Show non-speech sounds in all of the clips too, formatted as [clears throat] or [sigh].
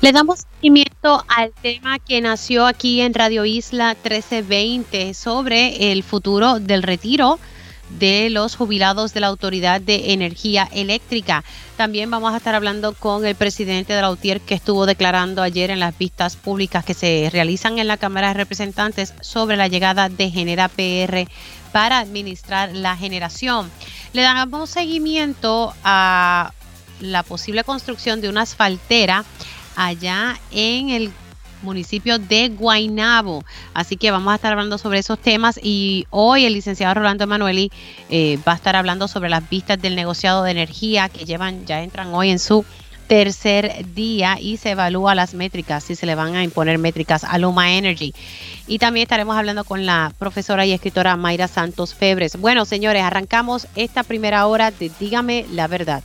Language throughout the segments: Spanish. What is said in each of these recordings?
Le damos seguimiento al tema que nació aquí en Radio Isla 1320 sobre el futuro del retiro de los jubilados de la Autoridad de Energía Eléctrica. También vamos a estar hablando con el presidente de la UTIER que estuvo declarando ayer en las vistas públicas que se realizan en la Cámara de Representantes sobre la llegada de Genera PR para administrar la generación. Le damos seguimiento a la posible construcción de una asfaltera allá en el municipio de Guainabo. Así que vamos a estar hablando sobre esos temas y hoy el licenciado Rolando Emanueli eh, va a estar hablando sobre las vistas del negociado de energía que llevan, ya entran hoy en su tercer día y se evalúa las métricas, si se le van a imponer métricas a Luma Energy. Y también estaremos hablando con la profesora y escritora Mayra Santos Febres. Bueno, señores, arrancamos esta primera hora de Dígame la verdad.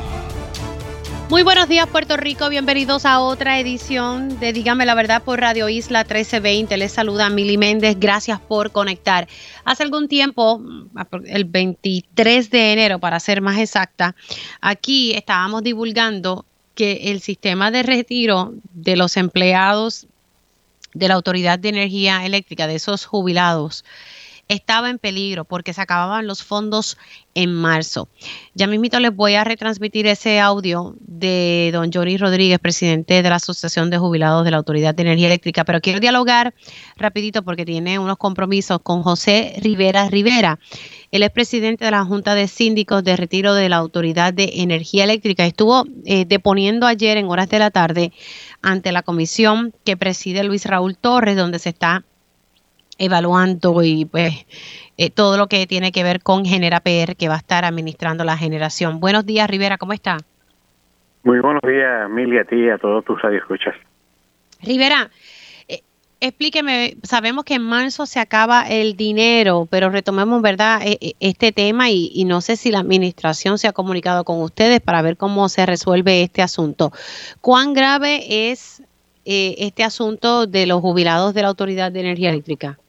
Muy buenos días Puerto Rico, bienvenidos a otra edición de Dígame la verdad por Radio Isla 1320. Les saluda Mili Méndez, gracias por conectar. Hace algún tiempo, el 23 de enero para ser más exacta, aquí estábamos divulgando que el sistema de retiro de los empleados de la Autoridad de Energía Eléctrica, de esos jubilados, estaba en peligro porque se acababan los fondos en marzo. Ya mismito les voy a retransmitir ese audio de don Johnny Rodríguez, presidente de la Asociación de Jubilados de la Autoridad de Energía Eléctrica, pero quiero dialogar rapidito porque tiene unos compromisos con José Rivera Rivera. Él es presidente de la Junta de Síndicos de Retiro de la Autoridad de Energía Eléctrica. Estuvo eh, deponiendo ayer en horas de la tarde ante la comisión que preside Luis Raúl Torres, donde se está evaluando y pues eh, todo lo que tiene que ver con Genera PR que va a estar administrando la generación. Buenos días, Rivera, ¿cómo está? Muy buenos días, Mili, a ti y a todos tus escuchas. Rivera, eh, explíqueme, sabemos que en marzo se acaba el dinero, pero retomemos, ¿verdad?, e, este tema y, y, no sé si la administración se ha comunicado con ustedes para ver cómo se resuelve este asunto. ¿Cuán grave es eh, este asunto de los jubilados de la Autoridad de Energía Eléctrica?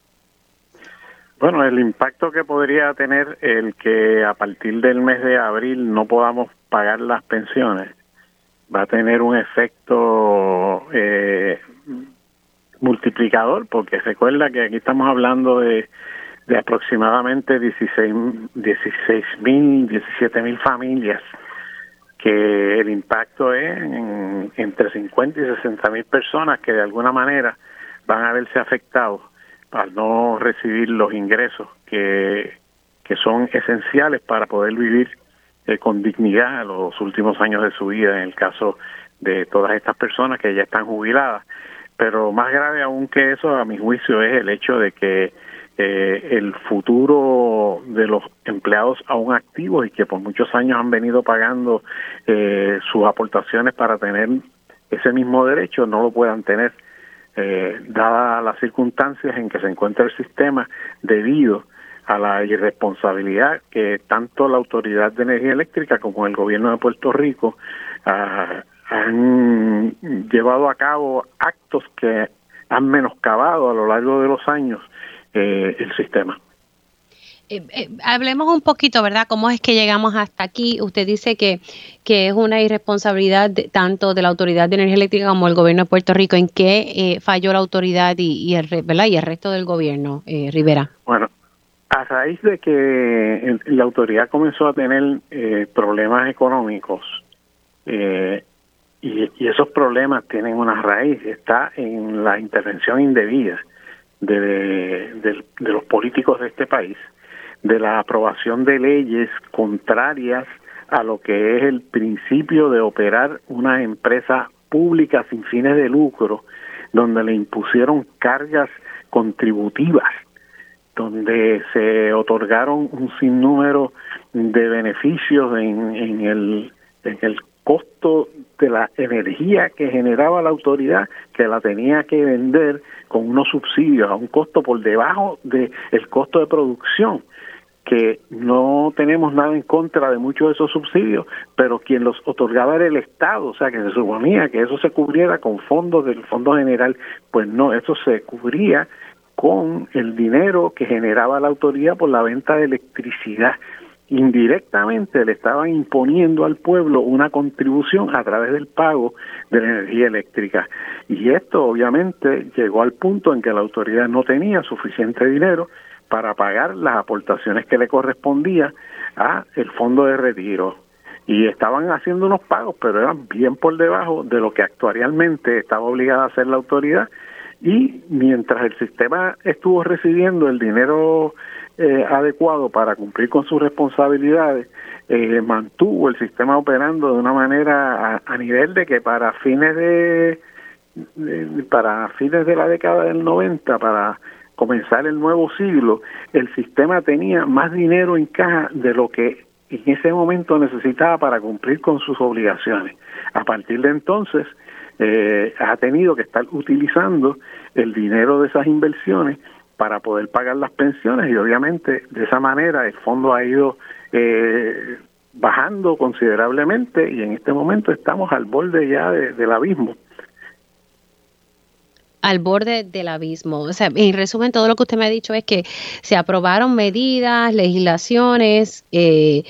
Bueno, el impacto que podría tener el que a partir del mes de abril no podamos pagar las pensiones va a tener un efecto eh, multiplicador, porque recuerda que aquí estamos hablando de, de aproximadamente 16 mil, 17 mil familias, que el impacto es en, entre 50 y 60 mil personas que de alguna manera van a verse afectados al no recibir los ingresos que, que son esenciales para poder vivir eh, con dignidad los últimos años de su vida, en el caso de todas estas personas que ya están jubiladas. Pero más grave aún que eso, a mi juicio, es el hecho de que eh, el futuro de los empleados aún activos y que por muchos años han venido pagando eh, sus aportaciones para tener ese mismo derecho, no lo puedan tener eh, dadas las circunstancias en que se encuentra el sistema debido a la irresponsabilidad que tanto la Autoridad de Energía Eléctrica como el gobierno de Puerto Rico ah, han llevado a cabo actos que han menoscabado a lo largo de los años eh, el sistema. Eh, eh, hablemos un poquito, ¿verdad? ¿Cómo es que llegamos hasta aquí? Usted dice que, que es una irresponsabilidad tanto de la Autoridad de Energía Eléctrica como el gobierno de Puerto Rico. ¿En qué eh, falló la autoridad y, el, ¿verdad? y el resto del gobierno, Rivera? Bueno, a raíz de que la autoridad comenzó a tener problemas económicos y, y esos problemas tienen una raíz, está en la intervención indebida de, de, de, los políticos de este país de la aprobación de leyes contrarias a lo que es el principio de operar una empresa pública sin fines de lucro, donde le impusieron cargas contributivas, donde se otorgaron un sinnúmero de beneficios en, el, en el costo de la energía que generaba la autoridad que la tenía que vender con unos subsidios a un costo por debajo del el costo de producción que no tenemos nada en contra de muchos de esos subsidios, pero quien los otorgaba era el Estado, o sea que se suponía que eso se cubriera con fondos del Fondo General, pues no, eso se cubría con el dinero que generaba la autoridad por la venta de electricidad indirectamente le estaban imponiendo al pueblo una contribución a través del pago de la energía eléctrica. Y esto obviamente llegó al punto en que la autoridad no tenía suficiente dinero para pagar las aportaciones que le correspondía a el fondo de retiro. Y estaban haciendo unos pagos, pero eran bien por debajo de lo que actuarialmente estaba obligada a hacer la autoridad. Y mientras el sistema estuvo recibiendo el dinero eh, adecuado para cumplir con sus responsabilidades, eh, mantuvo el sistema operando de una manera a, nivel de que para fines de, para fines de la década del 90, para comenzar el nuevo siglo, el sistema tenía más dinero en caja de lo que en ese momento necesitaba para cumplir con sus obligaciones. A partir de entonces, eh, ha tenido que estar utilizando el dinero de esas inversiones para poder pagar las pensiones y obviamente de esa manera el fondo ha ido eh, bajando considerablemente y en este momento estamos al borde ya del abismo al borde del abismo. O sea, en resumen, todo lo que usted me ha dicho es que se aprobaron medidas, legislaciones eh,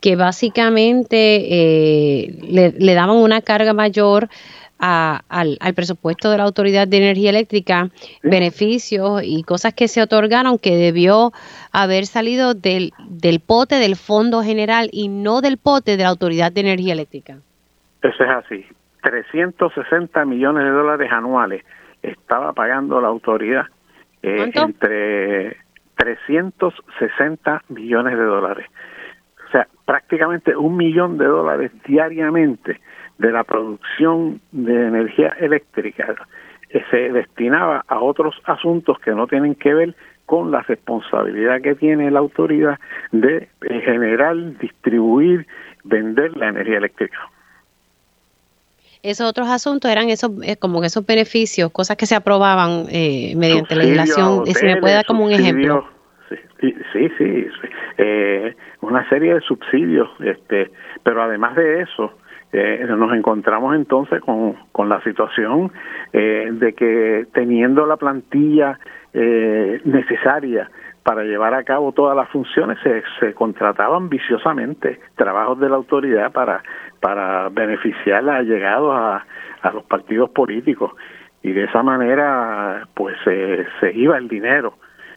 que básicamente eh, le, le, daban una carga mayor al, presupuesto de la Autoridad de Energía Eléctrica beneficios y cosas que se otorgaron que debió haber salido del, del pote del Fondo General y no del pote de la Autoridad de Energía Eléctrica. Eso es así. 360 millones de dólares anuales estaba pagando la autoridad eh, entre 360 millones de dólares. O sea, prácticamente un millón de dólares diariamente de la producción de energía eléctrica se destinaba a otros asuntos que no tienen que ver con la responsabilidad que tiene la autoridad de generar, distribuir, vender la energía eléctrica. Esos otros asuntos eran esos eh, como esos beneficios, cosas que se aprobaban eh, mediante legislación. si me puede dar como un ejemplo. Sí, sí, sí, eh, una serie de subsidios, este, pero además de eso, eh, nos encontramos entonces con, con la situación eh, de que teniendo la plantilla eh, necesaria para llevar a cabo todas las funciones se, se contrataban viciosamente trabajos de la autoridad para para beneficiar a llegados a, a los partidos políticos. Y de esa manera pues se iba el dinero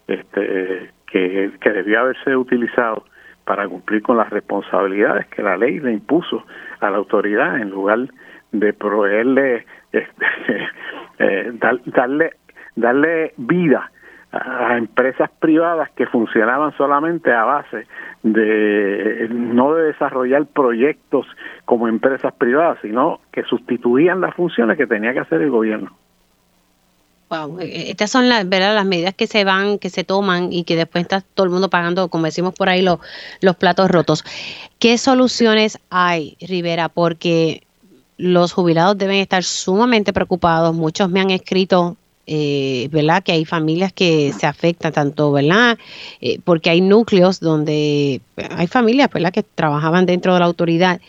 este que, que debió haberse utilizado para cumplir con las responsabilidades que la ley le impuso a la autoridad en lugar de proveerle este, [laughs] eh, darle darle vida a empresas privadas que funcionaban solamente a base de no de desarrollar proyectos como empresas privadas, sino que sustituían las funciones que tenía que hacer el gobierno. E, e, estas son las, ¿verdad? las medidas que se van, que se toman y que después está todo el mundo pagando, como decimos por ahí, los, los platos rotos. ¿Qué soluciones hay, Rivera? Porque los jubilados deben estar sumamente preocupados. Muchos me han escrito, eh, ¿verdad? Que hay familias que se afectan tanto, ¿verdad? Eh, porque hay núcleos donde hay familias, ¿verdad? Que trabajaban dentro de la autoridad.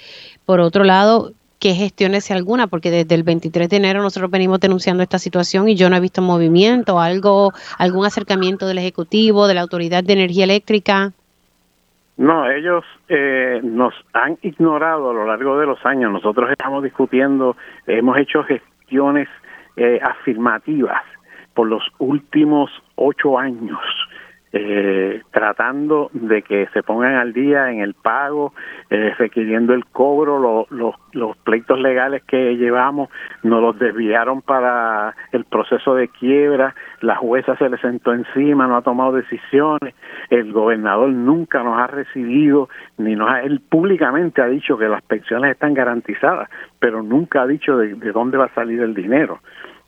Por otro lado, qué gestiones alguna, porque desde el 23 de enero nosotros venimos denunciando esta situación y yo no he visto movimiento, algo, algún acercamiento del Ejecutivo, de la Autoridad de Energía Eléctrica. No, ellos eh, nos han ignorado a lo largo de los años. Nosotros estamos discutiendo, hemos hecho gestiones eh, afirmativas por los últimos ocho años eh, tratando de que se pongan al día en el pago, eh, requiriendo el cobro, los pleitos legales que llevamos nos los desviaron para el proceso de quiebra, la jueza se le sentó encima, no ha tomado decisiones, el gobernador nunca nos ha recibido, ni nos ha, él públicamente ha dicho que las pensiones están garantizadas, pero nunca ha dicho de, de dónde va a salir el dinero.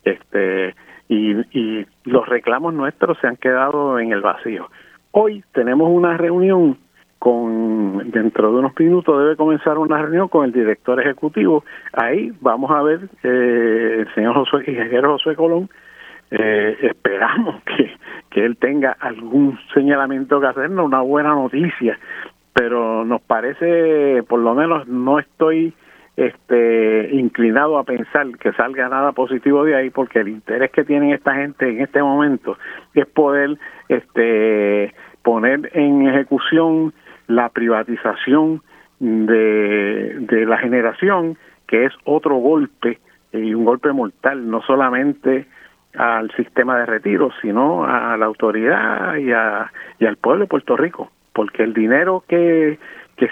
Este, y, y los reclamos nuestros se han quedado en el vacío. Hoy tenemos una reunión con dentro de unos minutos debe comenzar una reunión con el director ejecutivo. Ahí vamos a ver eh, el señor Josué, ingeniero José Colón. Eh, esperamos [laughs] que, que él tenga algún señalamiento que hacernos, una buena noticia, pero nos parece, por lo menos no estoy este inclinado a pensar que salga nada positivo de ahí porque el interés que tienen esta gente en este momento es poder este poner en ejecución la privatización de, de la generación que es otro golpe y un golpe mortal no solamente al sistema de retiro sino a la autoridad y, a, al pueblo de Puerto Rico porque el dinero que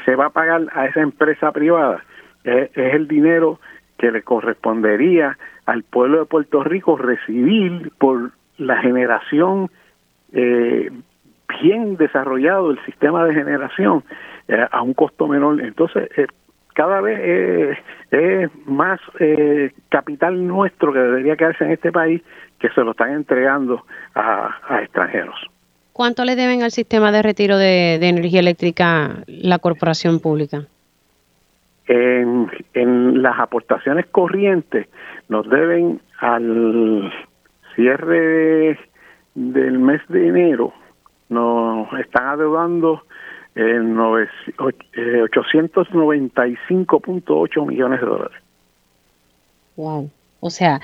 se va a pagar a esa empresa privada es, el dinero que le correspondería al pueblo de Puerto Rico recibir por la generación eh, bien desarrollado el sistema de generación eh, a un costo menor. Entonces, eh, cada vez es más capital nuestro que debería quedarse en este país que se lo están entregando a, extranjeros. ¿Cuánto le deben al sistema de retiro de energía eléctrica la corporación pública? En, las aportaciones corrientes nos deben al cierre del mes de enero, nos están adeudando en 895.8 eh, millones de dólares. Wow. O sea,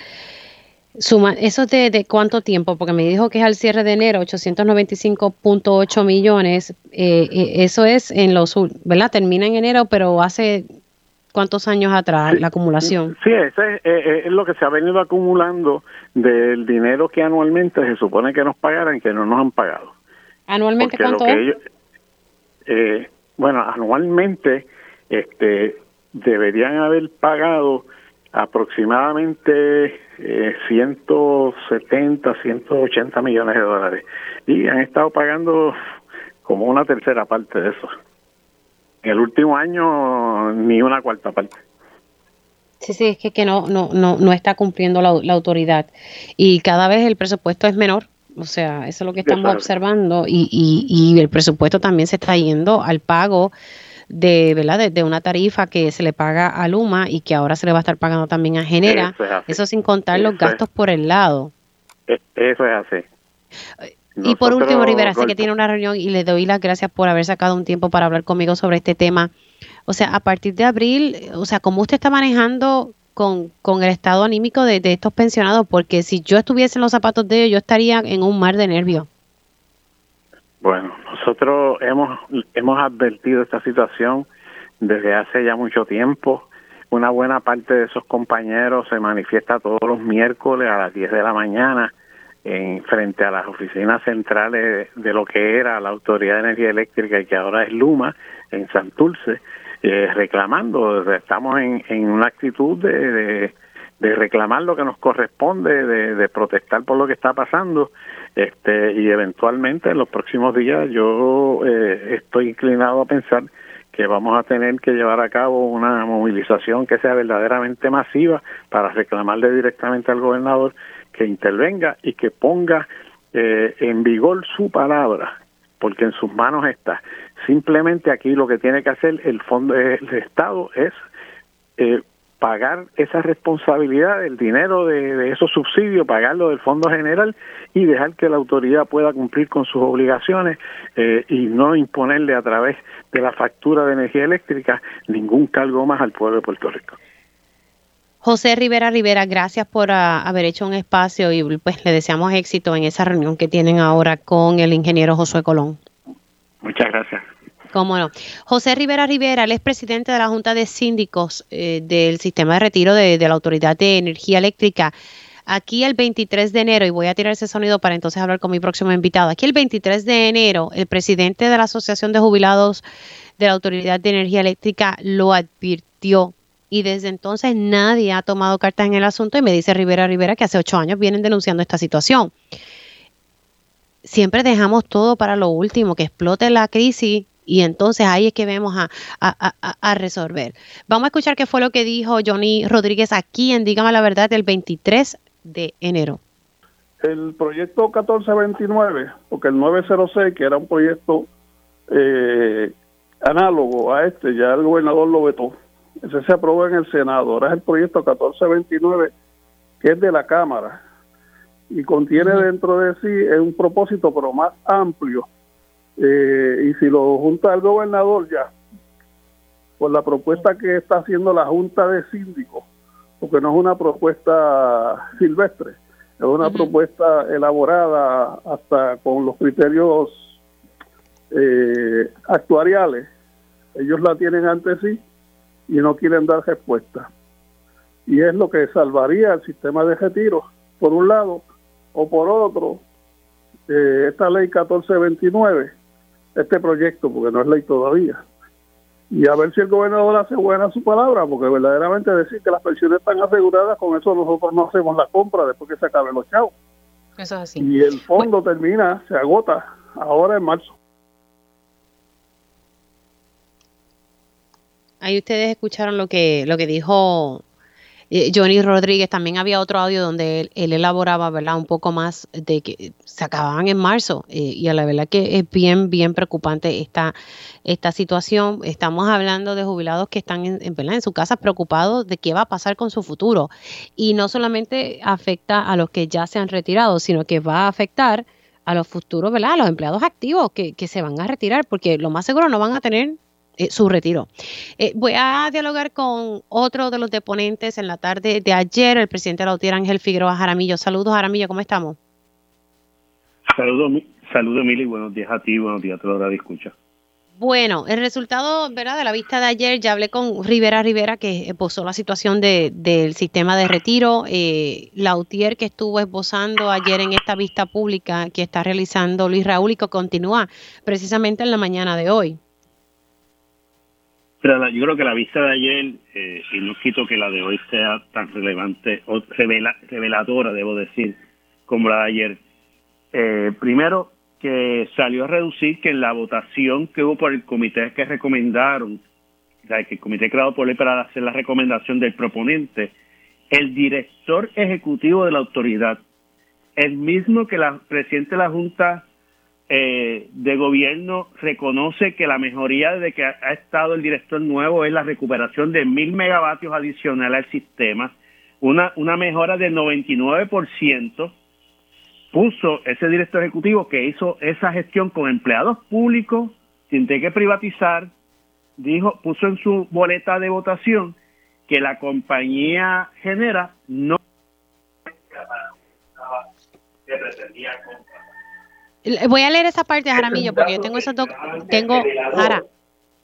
suma, ¿eso de, de, cuánto tiempo? Porque me dijo que es al cierre de enero, 895.8 millones. Eh, eh, eso es en los, ¿verdad? Termina en enero, pero hace cuántos años atrás la acumulación. Sí, ese es, eh, eh, es, lo que se ha venido acumulando del dinero que anualmente se supone que nos pagaran que no nos han pagado. ¿Anualmente cuánto es? eh, bueno, anualmente este, deberían haber pagado aproximadamente eh, 170, 180 millones de dólares y han estado pagando como una tercera parte de eso el último año ni una cuarta parte. Sí, sí, es que, que no, no, no, no está cumpliendo la, la, autoridad. Y cada vez el presupuesto es menor. O sea, eso es lo que estamos observando. Y, y, y, el presupuesto también se está yendo al pago de, ¿verdad? De, una tarifa que se le paga a Luma y que ahora se le va a estar pagando también a Genera. Eso, sin contar los gastos por el lado. E, eso es así. Y por último, Rivera, sé que tiene una reunión y le doy las gracias por haber sacado un tiempo para hablar conmigo sobre este tema. O sea, a partir de abril, o sea, ¿cómo usted está manejando con, con el estado anímico de, estos pensionados? Porque si yo estuviese en los zapatos de ellos, yo estaría en un mar de nervios. Bueno, nosotros hemos, hemos advertido esta situación desde hace ya mucho tiempo. Una buena parte de esos compañeros se manifiesta todos los miércoles a las 10 de la mañana en frente a las oficinas centrales de lo que era la Autoridad de Energía Eléctrica y que ahora es Luma en Santurce, eh, reclamando, estamos en, en una actitud de, de, reclamar lo que nos corresponde, de, de, protestar por lo que está pasando, este y eventualmente en los próximos días yo eh, estoy inclinado a pensar que vamos a tener que llevar a cabo una movilización que sea verdaderamente masiva para reclamarle directamente al gobernador que intervenga y que ponga eh, en vigor su palabra, porque en sus manos está. Simplemente aquí lo que tiene que hacer el fondo del Estado es eh, pagar esa responsabilidad, el dinero de, esos subsidios, pagarlo del Fondo General y dejar que la autoridad pueda cumplir con sus obligaciones eh, y no imponerle a través de la factura de energía eléctrica ningún cargo más al pueblo de Puerto Rico. José Rivera Rivera, gracias por ah, haber hecho un espacio y pues le deseamos éxito en esa reunión que tienen ahora con el ingeniero Josué Colón. Muchas gracias. Cómo no. José Rivera Rivera, él es presidente de la Junta de Síndicos eh, del Sistema de Retiro de, de, la Autoridad de Energía Eléctrica. Aquí el 23 de enero, y voy a tirar ese sonido para entonces hablar con mi próximo invitado. Aquí el 23 de enero, el presidente de la Asociación de Jubilados de la Autoridad de Energía Eléctrica lo advirtió y desde entonces nadie ha tomado cartas en el asunto y me dice Rivera Rivera que hace ocho años vienen denunciando esta situación. Siempre dejamos todo para lo último, que explote la crisis y entonces ahí es que vemos a, a, resolver. Vamos a escuchar qué fue lo que dijo Johnny Rodríguez aquí en Dígame la Verdad el 23 de enero. El proyecto 1429, porque el 906, que era un proyecto eh, análogo a este, ya el gobernador lo vetó. Ese se aprobó en el Senado. Ahora es el proyecto 1429, que es de la Cámara y contiene dentro de sí un propósito, pero más amplio. Eh, y si lo junta el gobernador ya, por la propuesta que está haciendo la Junta de Síndicos, porque no es una propuesta silvestre, es una propuesta elaborada hasta con los criterios eh, actuariales. Ellos la tienen ante sí y no quieren dar respuesta. Y es lo que salvaría el sistema de retiro, por un lado, o por otro, eh, esta ley 1429, este proyecto, porque no es ley todavía. Y a ver si el gobernador hace buena su palabra, porque verdaderamente decir que las pensiones están aseguradas, con eso nosotros no hacemos la compra después que se acaben los chavos. Eso es así. Y el fondo termina, se agota ahora en marzo. Ahí ustedes escucharon lo que, lo que dijo eh, Johnny Rodríguez. También había otro audio donde él, elaboraba, ¿verdad? Un poco más de que se acababan en marzo. Eh, y a la verdad que es bien, bien preocupante esta, esta situación. Estamos hablando de jubilados que están en, en, en su casa preocupados de qué va a pasar con su futuro. Y no solamente afecta a los que ya se han retirado, sino que va a afectar a los futuros, ¿verdad? A los empleados activos que, que se van a retirar, porque lo más seguro no van a tener eh, su retiro. Eh, voy a dialogar con otro de los deponentes en la tarde de ayer, el presidente de la UTIER, Ángel Figueroa Jaramillo. Saludos, Jaramillo, ¿cómo estamos? Saludos, saludos, Mili, buenos días a ti, buenos días a toda la de escucha. Bueno, el resultado ¿verdad? de la vista de ayer, ya hablé con Rivera Rivera, que esbozó la situación de, del sistema de retiro. Eh, la UTIER que estuvo esbozando ayer en esta vista pública que está realizando Luis Raúl y que continúa precisamente en la mañana de hoy. Yo creo que la vista de ayer, eh, y no quito que la de hoy sea tan relevante o revela, reveladora, debo decir, como la de ayer. Eh, primero, que salió a reducir que en la votación que hubo por el comité que recomendaron, que el comité creado por ley para hacer la recomendación del proponente, el director ejecutivo de la autoridad, el mismo que la presidente de la Junta eh, de gobierno reconoce que la mejoría de que ha, estado el director nuevo es la recuperación de mil megavatios adicionales al sistema, una, una mejora del 99%, puso ese director ejecutivo que hizo esa gestión con empleados públicos, sin tener que privatizar, dijo, puso en su boleta de votación que la compañía genera no que pretendía Voy a leer esa parte, Jaramillo, porque yo tengo esos dos. Tengo. Jara,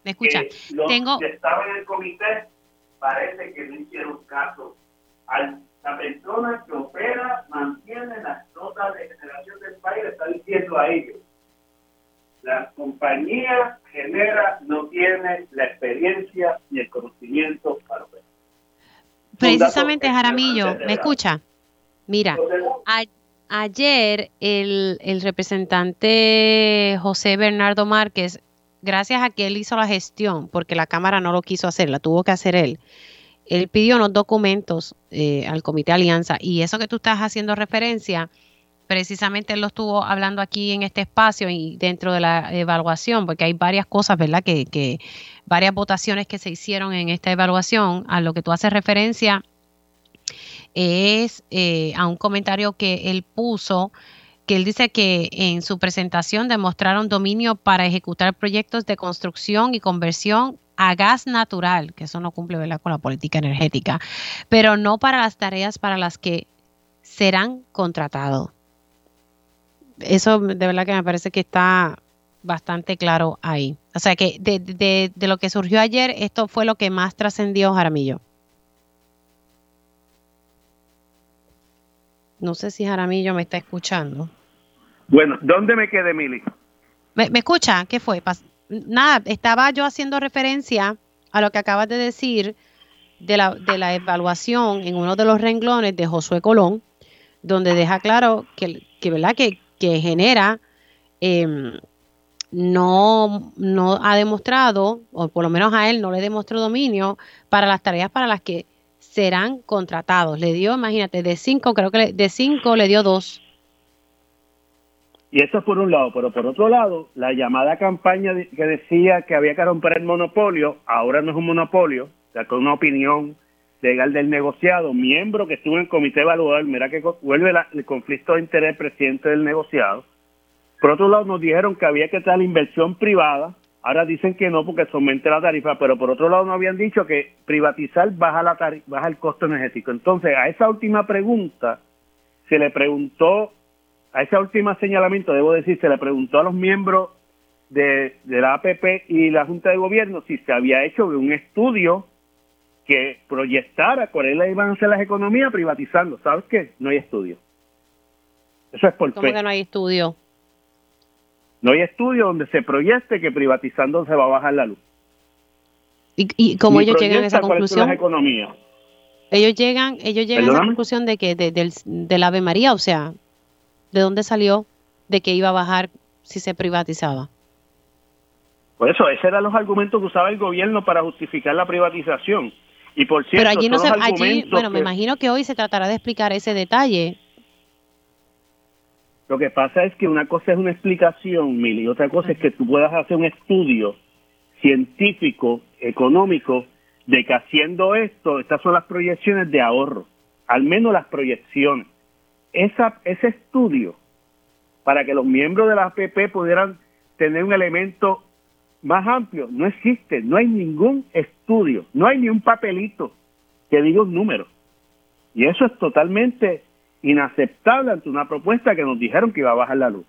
¿me escucha? Tengo. Que estaban en el comité, parece que no hicieron caso a la persona que opera, mantiene las notas de generación del país, le está diciendo a ellos. La compañía genera, no tiene la experiencia ni el conocimiento para operar. Precisamente, Jaramillo, ¿me escucha? Mira, Ayer el, representante José Bernardo Márquez, gracias a que él hizo la gestión, porque la Cámara no lo quiso hacer, la tuvo que hacer él, él pidió unos documentos eh, al Comité Alianza y eso que tú estás haciendo referencia, precisamente él lo estuvo hablando aquí en este espacio y dentro de la evaluación, porque hay varias cosas, ¿verdad? Que, que varias votaciones que se hicieron en esta evaluación, a lo que tú haces referencia es eh, a un comentario que él puso, que él dice que en su presentación demostraron dominio para ejecutar proyectos de construcción y conversión a gas natural, que eso no cumple con la política energética, pero no para las tareas para las que serán contratados. Eso de verdad que me parece que está bastante claro ahí. O sea que de, de lo que surgió ayer, esto fue lo que más trascendió Jaramillo. No sé si Jaramillo me está escuchando. Bueno, ¿dónde me quedé, Mili? ¿Me, ¿Me, escucha? ¿Qué fue? Nada, estaba yo haciendo referencia a lo que acabas de decir de la, de la evaluación en uno de los renglones de Josué Colón, donde deja claro que, que ¿verdad? Que, que genera, eh, no, no ha demostrado, o por lo menos a él no le demostró dominio para las tareas para las que serán contratados. Le dio, imagínate, de cinco, creo que de cinco le dio dos. Y eso es por un lado, pero por otro lado, la llamada campaña que decía que había que romper el monopolio, ahora no es un monopolio, con una opinión legal del negociado, miembro que estuvo en el comité evaluador, mira que vuelve el conflicto de interés presidente del negociado. Por otro lado, nos dijeron que había que traer inversión privada, ahora dicen que no porque se aumenta la tarifa, pero por otro lado nos habían dicho que privatizar baja, la baja el costo energético. Entonces, a esa última pregunta se le preguntó a ese último señalamiento, debo decir, se le preguntó a los miembros de, la APP y la Junta de Gobierno si se había hecho un estudio que proyectara cuáles iban a ser las economías privatizando. ¿Sabes qué? No hay estudio. Eso es por ¿Cómo que no hay estudio? No hay estudio donde se proyecte que privatizando se va a bajar la luz. ¿Y, y cómo ellos llegan a esa conclusión? Economía. Ellos llegan, ellos llegan a esa conclusión de que de, del, del Ave María, o sea, ¿De dónde salió de que iba a bajar si se privatizaba? Por eso, esos eran los argumentos que usaba el gobierno para justificar la privatización. Y por cierto, Pero allí no se, allí, bueno, me imagino que hoy se tratará de explicar ese detalle. Lo que pasa es que una cosa es una explicación, Mili, y otra cosa es que tú puedas hacer un estudio científico, económico, de que haciendo esto, estas son las proyecciones de ahorro, al menos las proyecciones esa, ese estudio para que los miembros de la APP pudieran tener un elemento más amplio, no existe, no hay ningún estudio, no hay ni un papelito que diga un número. Y eso es totalmente inaceptable ante una propuesta que nos dijeron que iba a bajar la luz.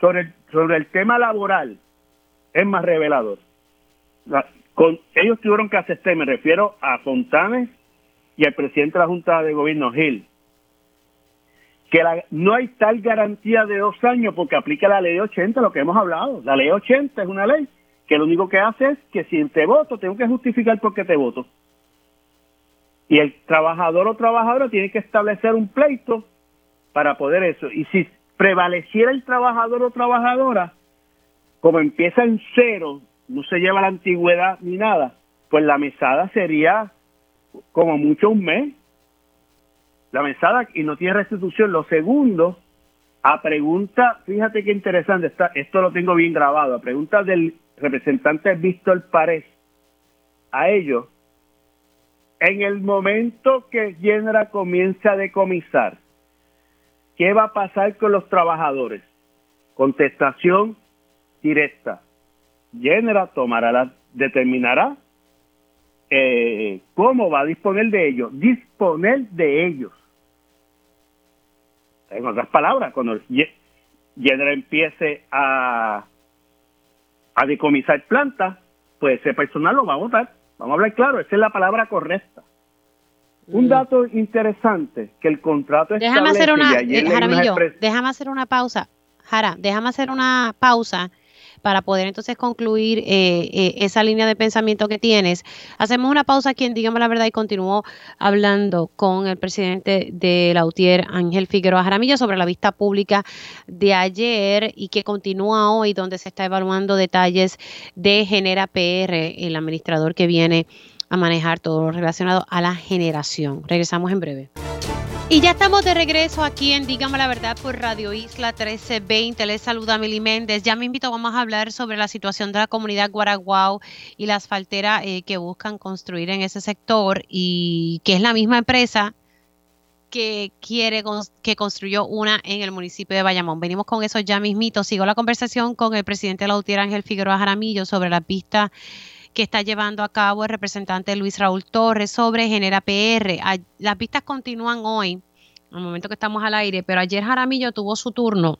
Sobre el, sobre el tema laboral, es más revelador. con, ellos tuvieron que aceptar, me refiero a Fontanes y al presidente de la Junta de Gobierno, Gil, que no hay tal garantía de dos años porque aplica la ley 80, lo que hemos hablado. La ley 80 es una ley que lo único que hace es que si te voto, tengo que justificar por qué te voto. Y el trabajador o trabajadora tiene que establecer un pleito para poder eso. Y si prevaleciera el trabajador o trabajadora, como empieza en cero, no se lleva la antigüedad ni nada, pues la mesada sería como mucho un mes la mesada y no tiene restitución. Lo segundo, a pregunta, fíjate qué interesante, está, esto lo tengo bien grabado, a pregunta del representante Víctor Párez a ellos, en el momento que Genera comience a decomisar, ¿qué va a pasar con los trabajadores? Contestación directa. Genera tomará la, determinará eh, cómo va a disponer de ellos, disponer de ellos. En otras palabras, cuando General empiece a, a decomisar plantas, pues ese personal lo va a votar. Vamos a hablar claro, esa es la palabra correcta. Un mm. dato interesante que el contrato déjame hacer una, eh, déjame hacer una pausa. Jara, déjame hacer una pausa para poder entonces concluir eh, eh, esa línea de pensamiento que tienes. Hacemos una pausa aquí en Dígame la Verdad y continúo hablando con el presidente de la UTIER, Ángel Figueroa Jaramillo, sobre la vista pública de ayer y que continúa hoy, donde se está evaluando detalles de Genera PR, el administrador que viene a manejar todo lo relacionado a la generación. Regresamos en breve. Y ya estamos de regreso aquí en Dígame la Verdad por Radio Isla 1320. Les saluda Mili Méndez. Ya me invito, vamos a hablar sobre la situación de la comunidad Guaraguao y la asfaltera eh, que buscan construir en ese sector y que es la misma empresa que quiere que construyó una en el municipio de Bayamón. Venimos con eso ya mismito. Sigo la conversación con el presidente de la UTIER, Ángel Figueroa Jaramillo, sobre la pista que está llevando a cabo el representante Luis Raúl Torres sobre Genera PR. Las vistas continúan hoy, al momento que estamos al aire, pero ayer Jaramillo tuvo su turno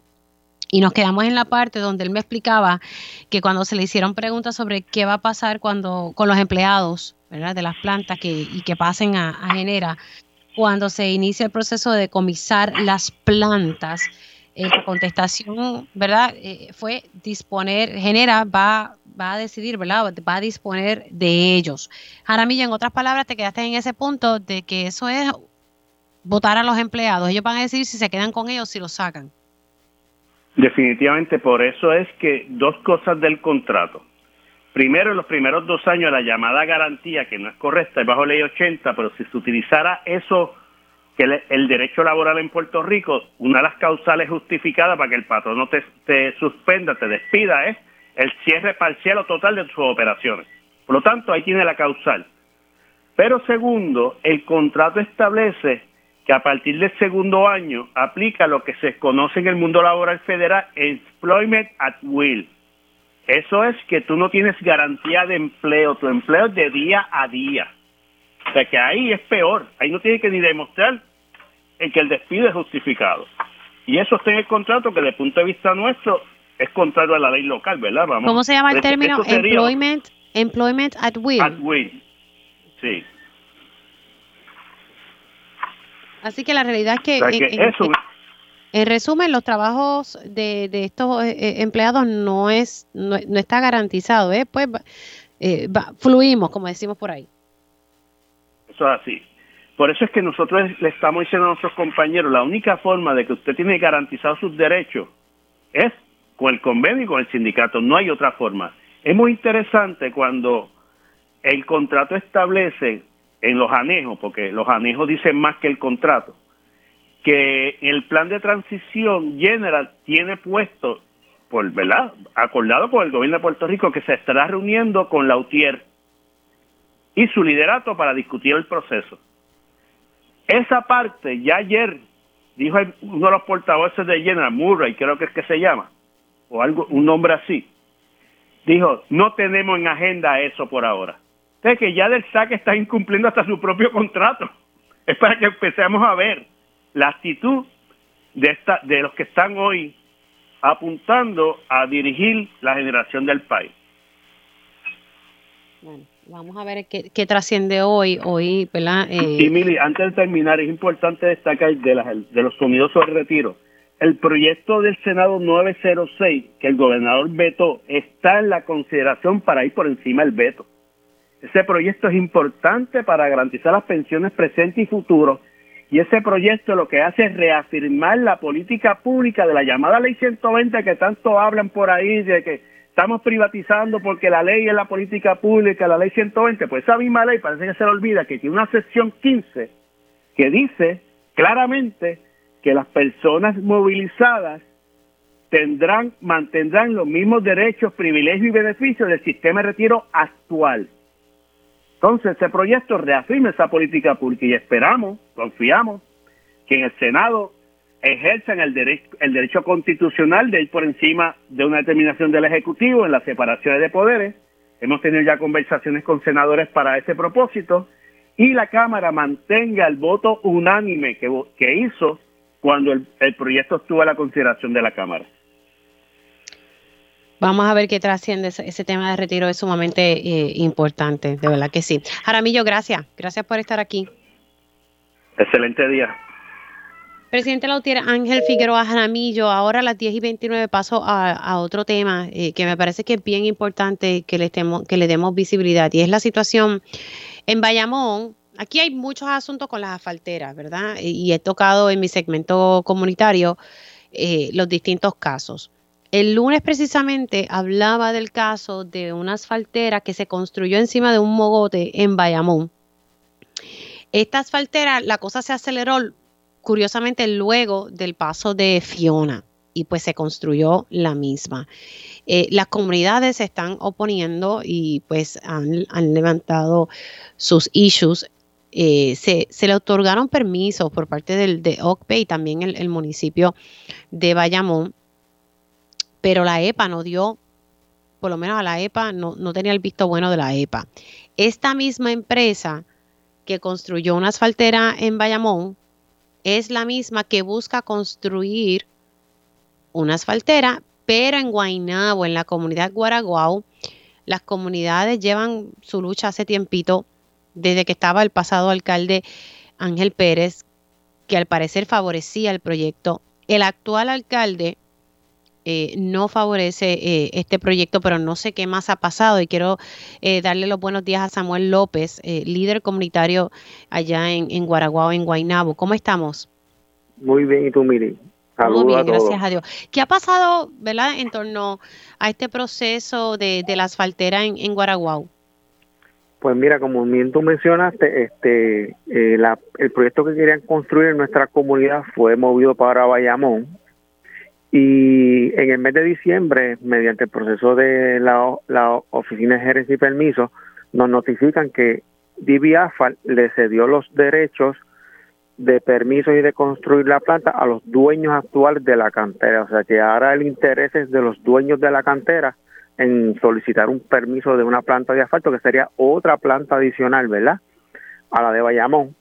y nos quedamos en la parte donde él me explicaba que cuando se le hicieron preguntas sobre qué va a pasar cuando con los empleados de las plantas que, y que pasen a, Genera, cuando se inicia el proceso de decomisar las plantas, eh, la contestación, ¿verdad? Eh, fue disponer, Genera va va a decidir, ¿verdad? Va a disponer de ellos. Jaramillo, en otras palabras, te quedaste en ese punto de que eso es votar a los empleados. Ellos van a decidir si se quedan con ellos si los sacan. Definitivamente, por eso es que dos cosas del contrato. Primero, en los primeros dos años, la llamada garantía, que no es correcta, es bajo ley 80, pero si se utilizara eso que el, derecho laboral en Puerto Rico, una de las causales justificadas para que el patrón no te, te suspenda, te despida, es el cierre parcial o total de sus operaciones. Por lo tanto, ahí tiene la causal. Pero segundo, el contrato establece que a partir del segundo año aplica lo que se conoce en el mundo laboral federal employment at will. Eso es que tú no tienes garantía de empleo, tu empleo es de día a día. O sea que ahí es peor, ahí no tiene que ni demostrar el que el despido es justificado. Y eso está en el contrato que desde el punto de vista nuestro es contrario a la ley local, ¿verdad? Vamos. ¿Cómo se llama el término? Employment, employment at will. At will, sí. Así que la realidad es que, en, resumen, los trabajos de, estos eh, eh, empleados no es no, está garantizado, ¿eh? Pues eh, fluimos, como decimos por ahí. Eso es así. Por eso es que nosotros le estamos diciendo a nuestros compañeros, la única forma de que usted tiene garantizado sus derechos es con el convenio y con el sindicato, no hay otra forma. Es muy interesante cuando el contrato establece en los anejos, porque los anejos dicen más que el contrato, que el plan de transición general tiene puesto, por, ¿verdad? Acordado por el gobierno de Puerto Rico, que se estará reuniendo con la UTIER y su liderato para discutir el proceso. Esa parte, ya ayer dijo uno de los portavoces de General Murray, creo que es que se llama, o algo, un nombre así, dijo, no tenemos en agenda eso por ahora que ya del SAC está incumpliendo hasta su propio contrato. [laughs] Es para que empecemos a ver la actitud de, esta, de los que están hoy apuntando a dirigir la generación del país. Bueno, vamos a ver qué, trasciende hoy, hoy, ¿verdad? Eh, Mili, antes de terminar, es importante destacar de, las, de los sonidos sobre retiro. El proyecto del Senado 906, que el gobernador vetó, está en la consideración para ir por encima del veto. Ese proyecto es importante para garantizar las pensiones presentes y futuras y ese proyecto lo que hace es reafirmar la política pública de la llamada Ley 120 que tanto hablan por ahí de que estamos privatizando porque la ley es la política pública, la ley 120, pues esa misma ley parece que se le olvida que tiene una sección 15 que dice claramente que las personas movilizadas tendrán, mantendrán los mismos derechos, privilegios y beneficios del sistema de retiro actual. Entonces, ese proyecto reafirma esa política pública y esperamos, confiamos, que en el Senado ejerzan el derecho, constitucional de ir por encima de una determinación del Ejecutivo en las separaciones de poderes. Hemos tenido ya conversaciones con senadores para ese propósito y la Cámara mantenga el voto unánime que, que hizo cuando el, el proyecto estuvo a la consideración de la Cámara. Vamos a ver qué trasciende ese, tema de retiro, es sumamente eh, importante, de verdad que sí. Jaramillo, gracias, gracias por estar aquí. Excelente día. Presidente Lautier Ángel Figueroa Jaramillo, ahora a las 10 y 29 paso a, otro tema eh, que me parece que es bien importante que le, que le demos visibilidad y es la situación en Bayamón. Aquí hay muchos asuntos con las asfalteras, ¿verdad? Y he tocado en mi segmento comunitario eh, los distintos casos. El lunes precisamente hablaba del caso de una asfaltera que se construyó encima de un mogote en Bayamón. Esta asfaltera, la cosa se aceleró curiosamente luego del paso de Fiona y pues se construyó la misma. Eh, las comunidades se están oponiendo y pues han, levantado sus issues. Eh, se, le otorgaron permisos por parte del, de OCPE y también el municipio de Bayamón pero la EPA no dio, por lo menos a la EPA no, no tenía el visto bueno de la EPA. Esta misma empresa que construyó una asfaltera en Bayamón es la misma que busca construir una asfaltera, pero en Guaynabo, en la comunidad Guaraguao, las comunidades llevan su lucha hace tiempito, desde que estaba el pasado alcalde Ángel Pérez, que al parecer favorecía el proyecto. El actual alcalde eh, no favorece eh, este proyecto, pero no sé qué más ha pasado y quiero eh, darle los buenos días a Samuel López, líder comunitario allá en, en Guaraguao, en Guainabo. ¿Cómo estamos? Muy bien, ¿y tú, Miri? Muy bien, gracias a Dios. ¿Qué ha pasado, verdad, en torno a este proceso de, de la asfaltera en, en Guaraguao? Pues mira, como bien tú mencionaste, este, eh, la, el proyecto que querían construir en nuestra comunidad fue movido para Bayamón y en el mes de diciembre, mediante el proceso de la, la Oficina de Gerencia y Permiso, nos notifican que DBAFAL le cedió los derechos de permisos y de construir la planta a los dueños actuales de la cantera. O sea que ahora el interés es de los dueños de la cantera en solicitar un permiso de una planta de asfalto, que sería otra planta adicional, ¿verdad? A la de Bayamón.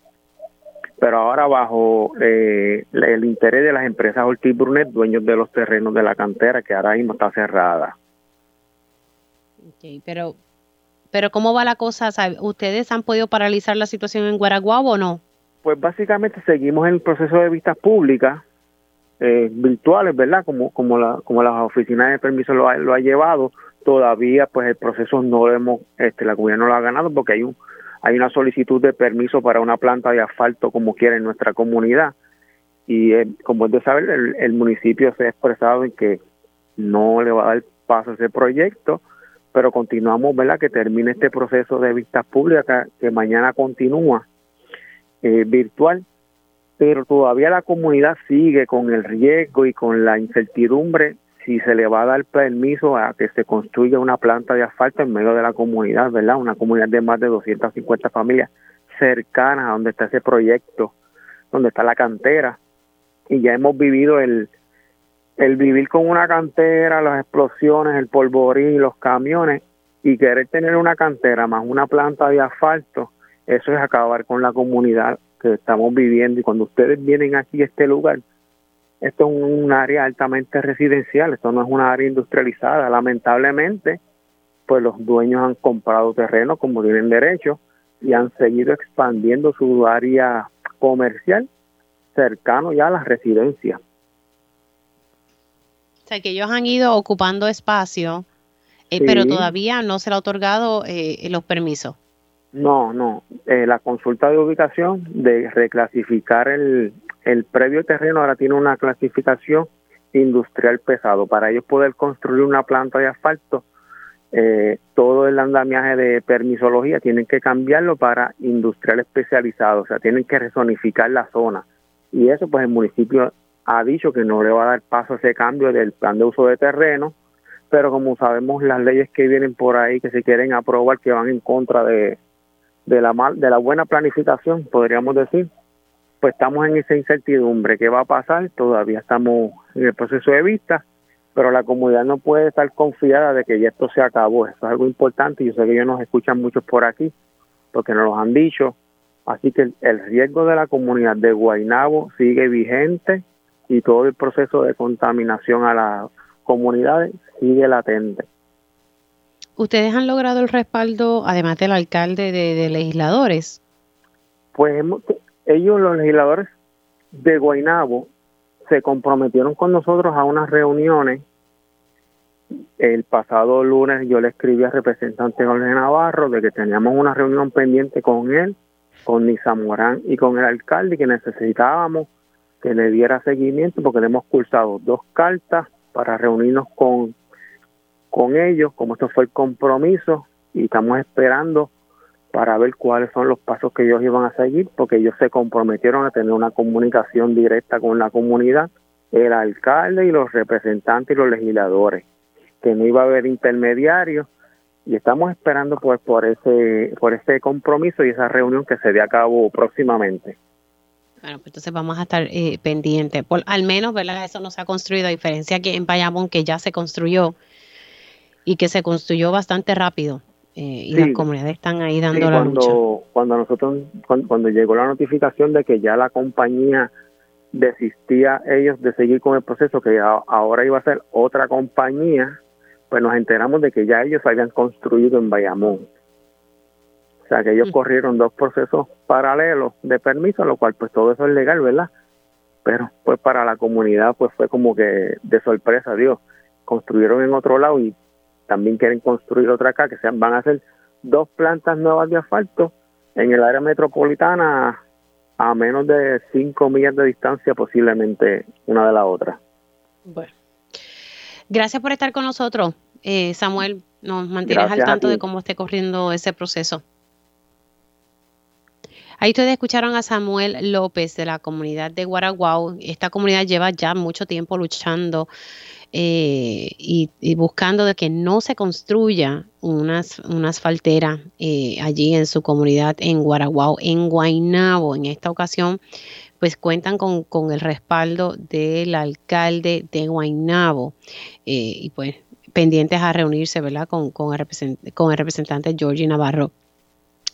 Pero ahora bajo eh, el interés de las empresas Ortiz Brunet, dueños de los terrenos de la cantera, que ahora mismo está cerrada. Ok, pero, pero ¿cómo va la cosa? ¿Ustedes han podido paralizar la situación en Guaraguao o no? Pues básicamente seguimos en el proceso de vistas públicas eh, virtuales, ¿verdad? Como como la como las oficinas de permiso lo ha, lo ha llevado, todavía pues el proceso no lo hemos, este, la comunidad no lo ha ganado porque hay un hay una solicitud de permiso para una planta de asfalto como quiera en nuestra comunidad. Y eh, como es de saber el, el, municipio se ha expresado en que no le va a dar paso a ese proyecto pero continuamos verdad que termine este proceso de vistas públicas que, mañana continúa eh, virtual pero todavía la comunidad sigue con el riesgo y con la incertidumbre si se le va a dar permiso a que se construya una planta de asfalto en medio de la comunidad, ¿verdad? Una comunidad de más de 250 familias cercanas a donde está ese proyecto, donde está la cantera. Y ya hemos vivido el, el vivir con una cantera, las explosiones, el polvorín, los camiones, y querer tener una cantera más una planta de asfalto, eso es acabar con la comunidad que estamos viviendo y cuando ustedes vienen aquí a este lugar, esto es un área altamente residencial, esto no es una área industrializada. Lamentablemente, pues los dueños han comprado terreno como tienen derecho y han seguido expandiendo su área comercial cercano ya a las residencias. O sea, que ellos han ido ocupando espacio, eh, pero todavía no se le ha otorgado eh, los permisos. No, no. Eh, la consulta de ubicación de reclasificar el, el previo terreno ahora tiene una clasificación industrial pesado. Para ellos poder construir una planta de asfalto, eh, todo el andamiaje de permisología tienen que cambiarlo para industrial especializado, o sea, tienen que resonificar la zona. Y eso, pues el municipio ha dicho que no le va a dar paso a ese cambio del plan de uso de terreno, pero como sabemos las leyes que vienen por ahí que se quieren aprobar que van en contra de, de la mal, de la buena planificación, podríamos decir, pues estamos en esa incertidumbre. ¿Qué va a pasar? Todavía estamos en el proceso de vista, pero la comunidad no puede estar confiada de que ya esto se acabó. Eso es algo importante yo sé que ellos nos escuchan muchos por aquí porque nos lo han dicho. Así que el, riesgo de la comunidad de Guainabo sigue vigente y todo el proceso de contaminación a las comunidades sigue latente. ¿Ustedes han logrado el respaldo, además del alcalde, de, legisladores? Pues ellos, los legisladores de Guainabo, se comprometieron con nosotros a unas reuniones. El pasado lunes yo le escribí al representante Jorge Navarro de que teníamos una reunión pendiente con él, con Nisa Morán y con el alcalde, que necesitábamos que le diera seguimiento porque le hemos cursado dos cartas para reunirnos con con ellos, como esto fue el compromiso, y estamos esperando para ver cuáles son los pasos que ellos iban a seguir, porque ellos se comprometieron a tener una comunicación directa con la comunidad, el alcalde y los representantes y los legisladores, que no iba a haber intermediarios, y estamos esperando pues por ese por ese compromiso y esa reunión que se dé a cabo próximamente. Bueno, pues entonces vamos a estar eh, pendientes. Por, al menos, ¿verdad? Eso no se ha construido, a diferencia que en Payamón, que ya se construyó y que se construyó bastante rápido. Eh, y las comunidades están ahí dando la cuando, lucha. Cuando nosotros, cuando, llegó la notificación de que ya la compañía desistía ellos de seguir con el proceso, que ahora iba a ser otra compañía, pues nos enteramos de que ya ellos habían construido en Bayamón. O sea que ellos mm. corrieron dos procesos paralelos de permiso, lo cual pues todo eso es legal, ¿verdad? Pero pues para la comunidad pues fue como que de sorpresa, Dios, construyeron en otro lado y también quieren construir otra acá, que sean, van a hacer dos plantas nuevas de asfalto en el área metropolitana a menos de 5 millas de distancia posiblemente una de la otra. Bueno, gracias por estar con nosotros. Eh, Samuel, nos mantienes al tanto de cómo esté corriendo ese proceso. Ahí ustedes escucharon a Samuel López de la comunidad de Guaraguao. Esta comunidad lleva ya mucho tiempo luchando eh, y, buscando de que no se construya unas, una asfaltera eh, allí en su comunidad en Guaraguao, en Guainabo. En esta ocasión, pues cuentan con, con el respaldo del alcalde de Guainabo eh, y pues pendientes a reunirse, ¿verdad? Con, con, el, con el representante Georgie Navarro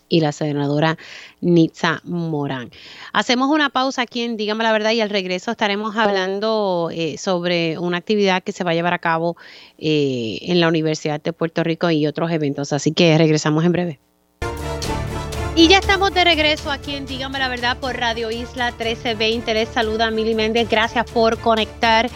y la senadora Nitza Morán. Hacemos una pausa aquí en Dígame la Verdad y al regreso estaremos hablando eh, sobre una actividad que se va a llevar a cabo eh, en la Universidad de Puerto Rico y otros eventos. Así que regresamos en breve. Y ya estamos de regreso aquí en Dígame la Verdad por Radio Isla 1320. Les saluda Mili Méndez. Gracias por conectar.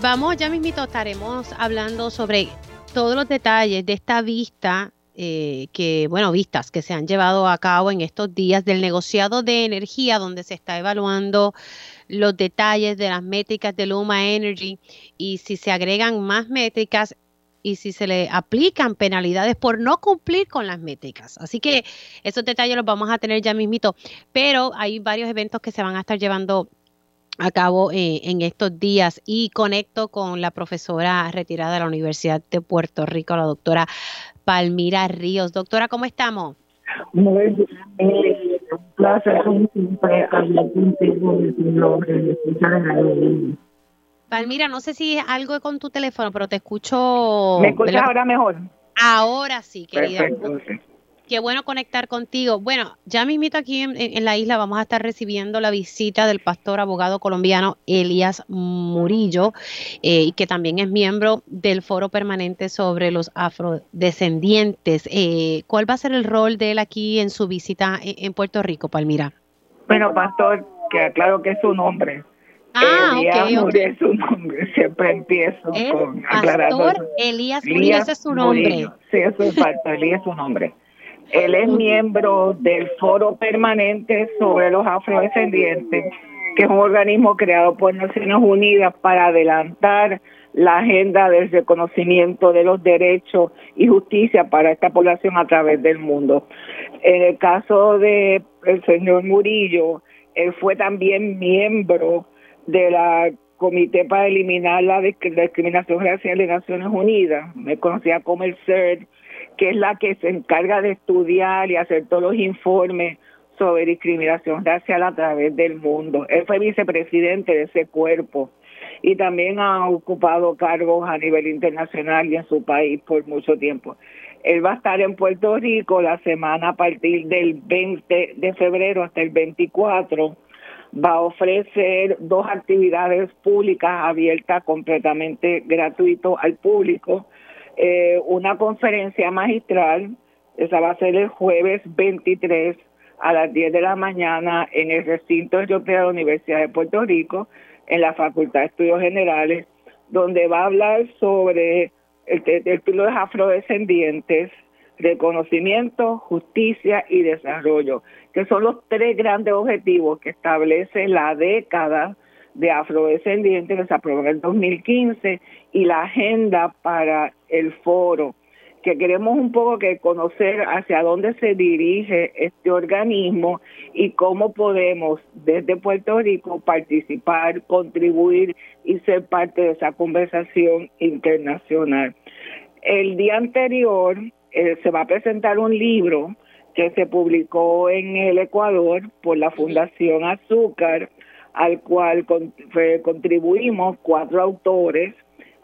Vamos, ya mismito estaremos hablando sobre todos los detalles de esta vista eh, que, bueno, vistas que se han llevado a cabo en estos días del negociado de energía, donde se está evaluando los detalles de las métricas de Luma Energy y si se agregan más métricas y si se le aplican penalidades por no cumplir con las métricas. Así que esos detalles los vamos a tener ya mismito, pero hay varios eventos que se van a estar llevando a cabo eh, en estos días y conecto con la profesora retirada de la Universidad de Puerto Rico, la doctora Palmira Ríos. Doctora, ¿cómo estamos? Muy bien, un placer siempre hablar contigo Palmira, no sé si es algo con tu teléfono, pero te escucho. ¿Me escuchas ahora mejor? Ahora sí, querida. Qué bueno conectar contigo. Bueno, ya mismito aquí en, la isla vamos a estar recibiendo la visita del pastor abogado colombiano Elias Murillo, eh, que también es miembro del Foro Permanente sobre los Afrodescendientes. Eh, ¿Cuál va a ser el rol de él aquí en su visita en, Puerto Rico, Palmira? Bueno, pastor, que aclaro que es su nombre. Ah, Elías ok, es su nombre. [laughs] Siempre empiezo con aclarando. Pastor Elías Murillo, ese es su nombre. Sí, eso es pastor, Elías es su nombre. Él es miembro del Foro Permanente sobre los Afrodescendientes, que es un organismo creado por Naciones Unidas para adelantar la agenda del reconocimiento de los derechos y justicia para esta población a través del mundo. En el caso de el señor Murillo, él fue también miembro de la Comité para Eliminar la Discriminación Racial de Naciones Unidas, me conocía como el CERD, que es la que se encarga de estudiar y hacer todos los informes sobre discriminación racial a través del mundo. Él fue vicepresidente de ese cuerpo y también ha ocupado cargos a nivel internacional y en su país por mucho tiempo. Él va a estar en Puerto Rico la semana a partir del 20 de febrero hasta el 24. Va a ofrecer dos actividades públicas abiertas completamente gratuito al público eh, una conferencia magistral, esa va a ser el jueves 23 a las 10 de la mañana en el recinto de la Universidad de Puerto Rico, en la Facultad de Estudios Generales, donde va a hablar sobre el, el de afrodescendientes, reconocimiento, justicia y desarrollo, que son los tres grandes objetivos que establece la década de afrodescendientes que aprobó en el 2015 y la agenda para el foro, que queremos un poco que conocer hacia dónde se dirige este organismo y cómo podemos desde Puerto Rico participar, contribuir y ser parte de esa conversación internacional. El día anterior eh, se va a presentar un libro que se publicó en el Ecuador por la Fundación Azúcar, al cual contribuimos cuatro autores,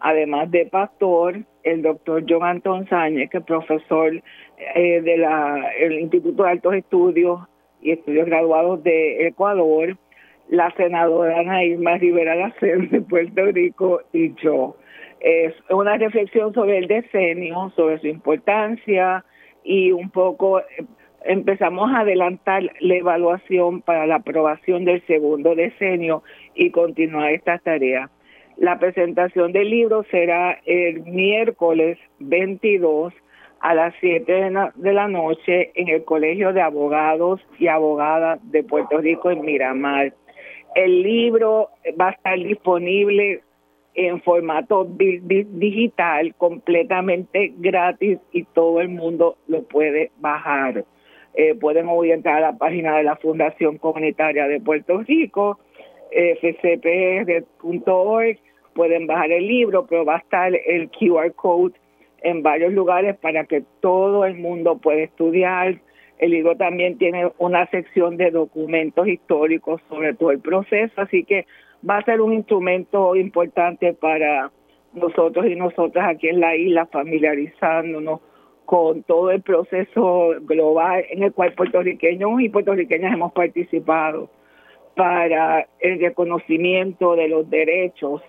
además de Pastor, el doctor John Anton Sáñez, que es profesor eh, del Instituto de Altos Estudios y Estudios Graduados de Ecuador, la senadora Ana Irma Rivera Lacer de Puerto Rico y yo. Es una reflexión sobre el decenio, sobre su importancia y un poco eh, empezamos a adelantar la evaluación para la aprobación del segundo decenio y continuar esta tarea. La presentación del libro será el miércoles 22 a las 7 de la noche en el Colegio de Abogados y Abogadas de Puerto Rico en Miramar. El libro va a estar disponible en formato digital completamente gratis y todo el mundo lo puede bajar. Eh, pueden hoy entrar a la página de la Fundación Comunitaria de Puerto Rico, fcpr.org, pueden bajar el libro, pero va a estar el QR code en varios lugares para que todo el mundo pueda estudiar. El libro también tiene una sección de documentos históricos sobre todo el proceso, así que va a ser un instrumento importante para nosotros y nosotras aquí en la isla, familiarizándonos con todo el proceso global en el cual puertorriqueños y puertorriqueñas hemos participado para el reconocimiento de los derechos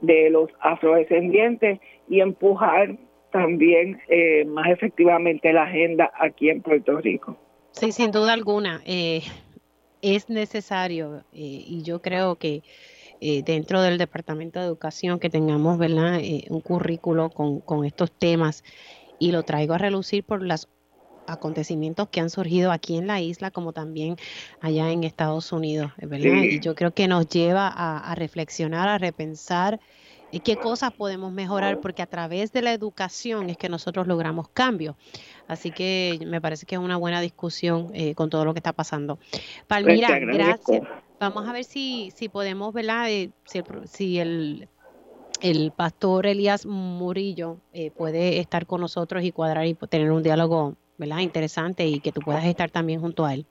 de los afrodescendientes y empujar también eh, más efectivamente la agenda aquí en Puerto Rico. Sí, sin duda alguna. Eh, es necesario eh, y yo creo que dentro del Departamento de Educación que tengamos ¿verdad? un currículo con, con estos temas y lo traigo a relucir por los acontecimientos que han surgido aquí en la isla como también allá en Estados Unidos, ¿verdad? Y yo creo que nos lleva a, reflexionar, a repensar eh, qué cosas podemos mejorar, porque a través de la educación es que nosotros logramos cambios. Así que me parece que es una buena discusión eh, con todo lo que está pasando. Palmira, gracias. Vamos a ver si, si podemos, ¿verdad? Eh, si, si el el pastor Elías Murillo eh, puede estar con nosotros y cuadrar y tener un diálogo ¿verdad? interesante y que tú puedas estar también junto a él.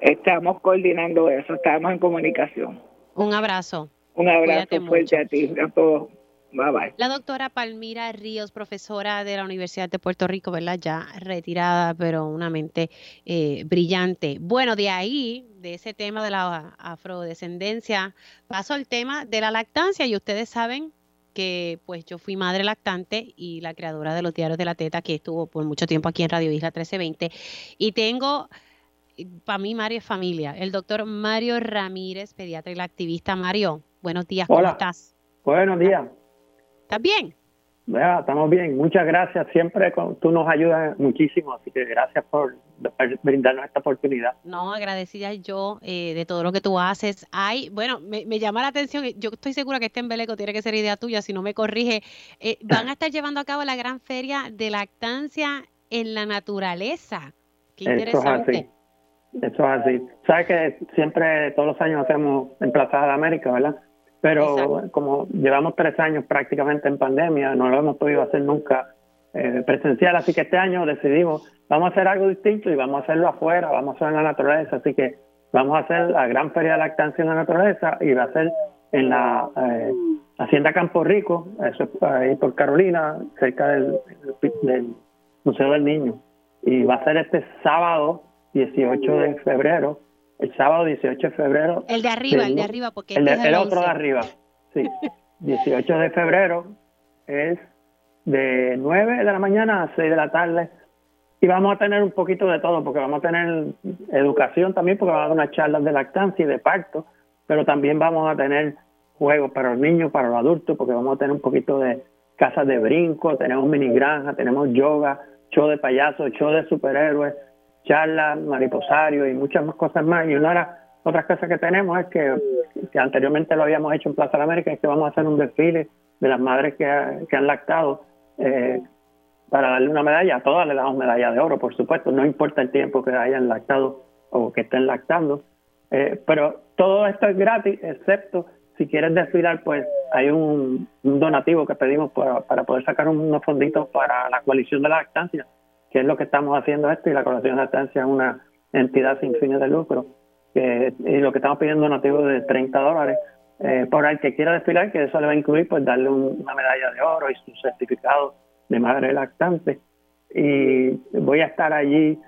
Estamos coordinando eso, estamos en comunicación. Un abrazo. Un abrazo fuerte a ti, a todos. Bye bye. La doctora Palmira Ríos, profesora de la Universidad de Puerto Rico, ¿verdad? Ya retirada, pero una mente eh, brillante. Bueno, de ahí, de ese tema de la afrodescendencia, paso al tema de la lactancia y ustedes saben que pues yo fui madre lactante y la creadora de los diarios de la teta que estuvo por mucho tiempo aquí en Radio Isla 1320 y tengo para mí Mario es familia, el doctor Mario Ramírez, pediatra y la activista. Mario, buenos días, ¿cómo estás? Buenos días. ¿Estás bien? Estamos bien, muchas gracias. Siempre tú nos ayudas muchísimo, así que gracias por brindarnos esta oportunidad. No, agradecida yo eh, de todo lo que tú haces. Hay, bueno, me, llama la atención, yo estoy segura que este embeleco tiene que ser idea tuya, si no me corrige. Eh, van a estar llevando a cabo la gran feria de lactancia en la naturaleza. Qué interesante. Eso es así. Eso es así. Sabes que siempre, todos los años hacemos en Plaza de América, ¿verdad? Pero como llevamos tres años prácticamente en pandemia, no lo hemos podido hacer nunca eh, presencial, así que este año decidimos, vamos a hacer algo distinto y vamos a hacerlo afuera, vamos a hacerlo en la naturaleza, así que vamos a hacer la gran feria de lactancia en la naturaleza y va a ser en la eh, Hacienda Campo Rico, eso es ahí por Carolina, cerca del, del Museo del Niño. Y va a ser este sábado 18 de febrero el sábado 18 de febrero. El de arriba, el de arriba, porque el, el otro de arriba, sí. [laughs] 18 de febrero es de 9 de la mañana a 6 de la tarde. Y vamos a tener un poquito de todo, porque vamos a tener educación también, porque vamos a dar unas charlas de lactancia y de parto, pero también vamos a tener juegos para los niños, para los adultos, porque vamos a tener un poquito de casas de brinco, tenemos mini granja, tenemos yoga, show de payasos, show de superhéroes, charlas, mariposario y muchas más cosas más. Y una de las otras cosas que tenemos es que, anteriormente lo habíamos hecho en Plaza de América, es que vamos a hacer un desfile de las madres que, han lactado eh, para darle una medalla. A todas le damos medalla de oro, por supuesto, no importa el tiempo que hayan lactado o que estén lactando. Eh, pero todo esto es gratis, excepto si quieres desfilar, pues hay un, donativo que pedimos para, para poder sacar unos fonditos para la coalición de la lactancia que es lo que estamos haciendo esto, y la Coalición de Lactancia es una entidad sin fines de lucro, y lo que estamos pidiendo un donativo de 30 dólares eh, por el que quiera desfilar, que eso le va a incluir pues darle una medalla de oro y su certificado de madre lactante. Y voy a estar allí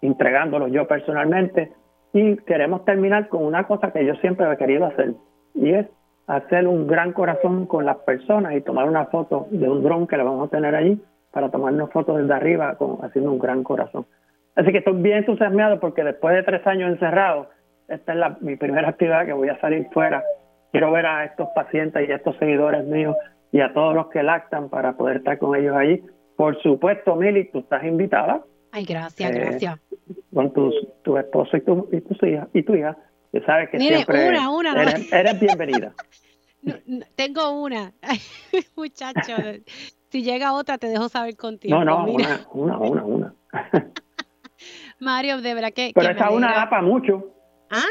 entregándolo yo personalmente. Y queremos terminar con una cosa que yo siempre he querido hacer, y es hacer un gran corazón con las personas y tomar una foto de un dron que le vamos a tener allí para tomarnos fotos desde arriba con, haciendo un gran corazón. Así que estoy bien entusiasmado porque después de tres años encerrado, esta es la, mi primera actividad que voy a salir fuera. Quiero ver a estos pacientes y a estos seguidores míos y a todos los que lactan para poder estar con ellos allí. Por supuesto, Mili, tú estás invitada. Ay, gracias, eh, gracias. Con tu, tu esposo y tu, y tu hija, y tu hija, que sabes que siempre una, una, eres, eres bienvenida. [laughs] tengo una, [laughs] muchacho. Si llega otra, te dejo saber contigo. No, no, una, una, una, una. [laughs] Mario, de verdad que... Pero que esa una da para mucho. ¿Ah?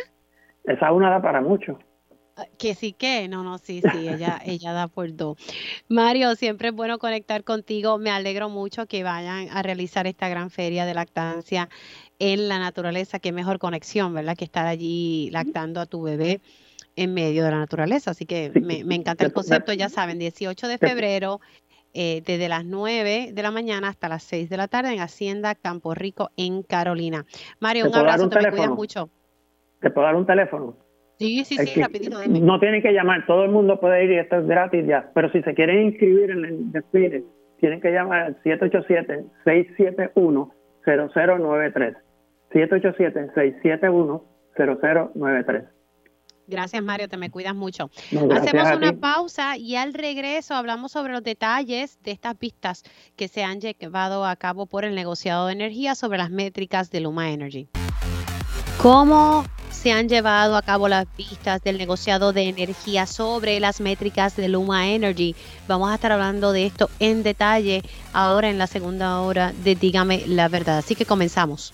Esa una da para mucho. Ah, Que sí que, no, no, sí, sí, ella, [laughs] ella da por dos. Mario, siempre es bueno conectar contigo. Me alegro mucho que vayan a realizar esta gran feria de lactancia en la naturaleza. Qué mejor conexión, ¿verdad? Que estar allí lactando a tu bebé en medio de la naturaleza. Así que me, me encanta el concepto, ya saben, 18 de febrero, eh, desde las 9 de la mañana hasta las 6 de la tarde en Hacienda Campo Rico en Carolina. Mario, ¿Te un abrazo, un te me cuidas mucho. ¿Te puedo dar un teléfono? Sí, sí, sí, rapidito, dime. No tienen que llamar, todo el mundo puede ir y esto es gratis ya. Pero si se quieren inscribir en el desfile, tienen que llamar al 787-671-0093. 787-671-0093. Gracias, Mario, te me cuidas mucho. No, Hacemos una pausa y al regreso hablamos sobre los detalles de estas vistas que se han llevado a cabo por el negociado de energía sobre las métricas de Luma Energy. ¿Cómo se han llevado a cabo las vistas del negociado de energía sobre las métricas de Luma Energy? Vamos a estar hablando de esto en detalle ahora en la segunda hora de Dígame la verdad. Así que comenzamos.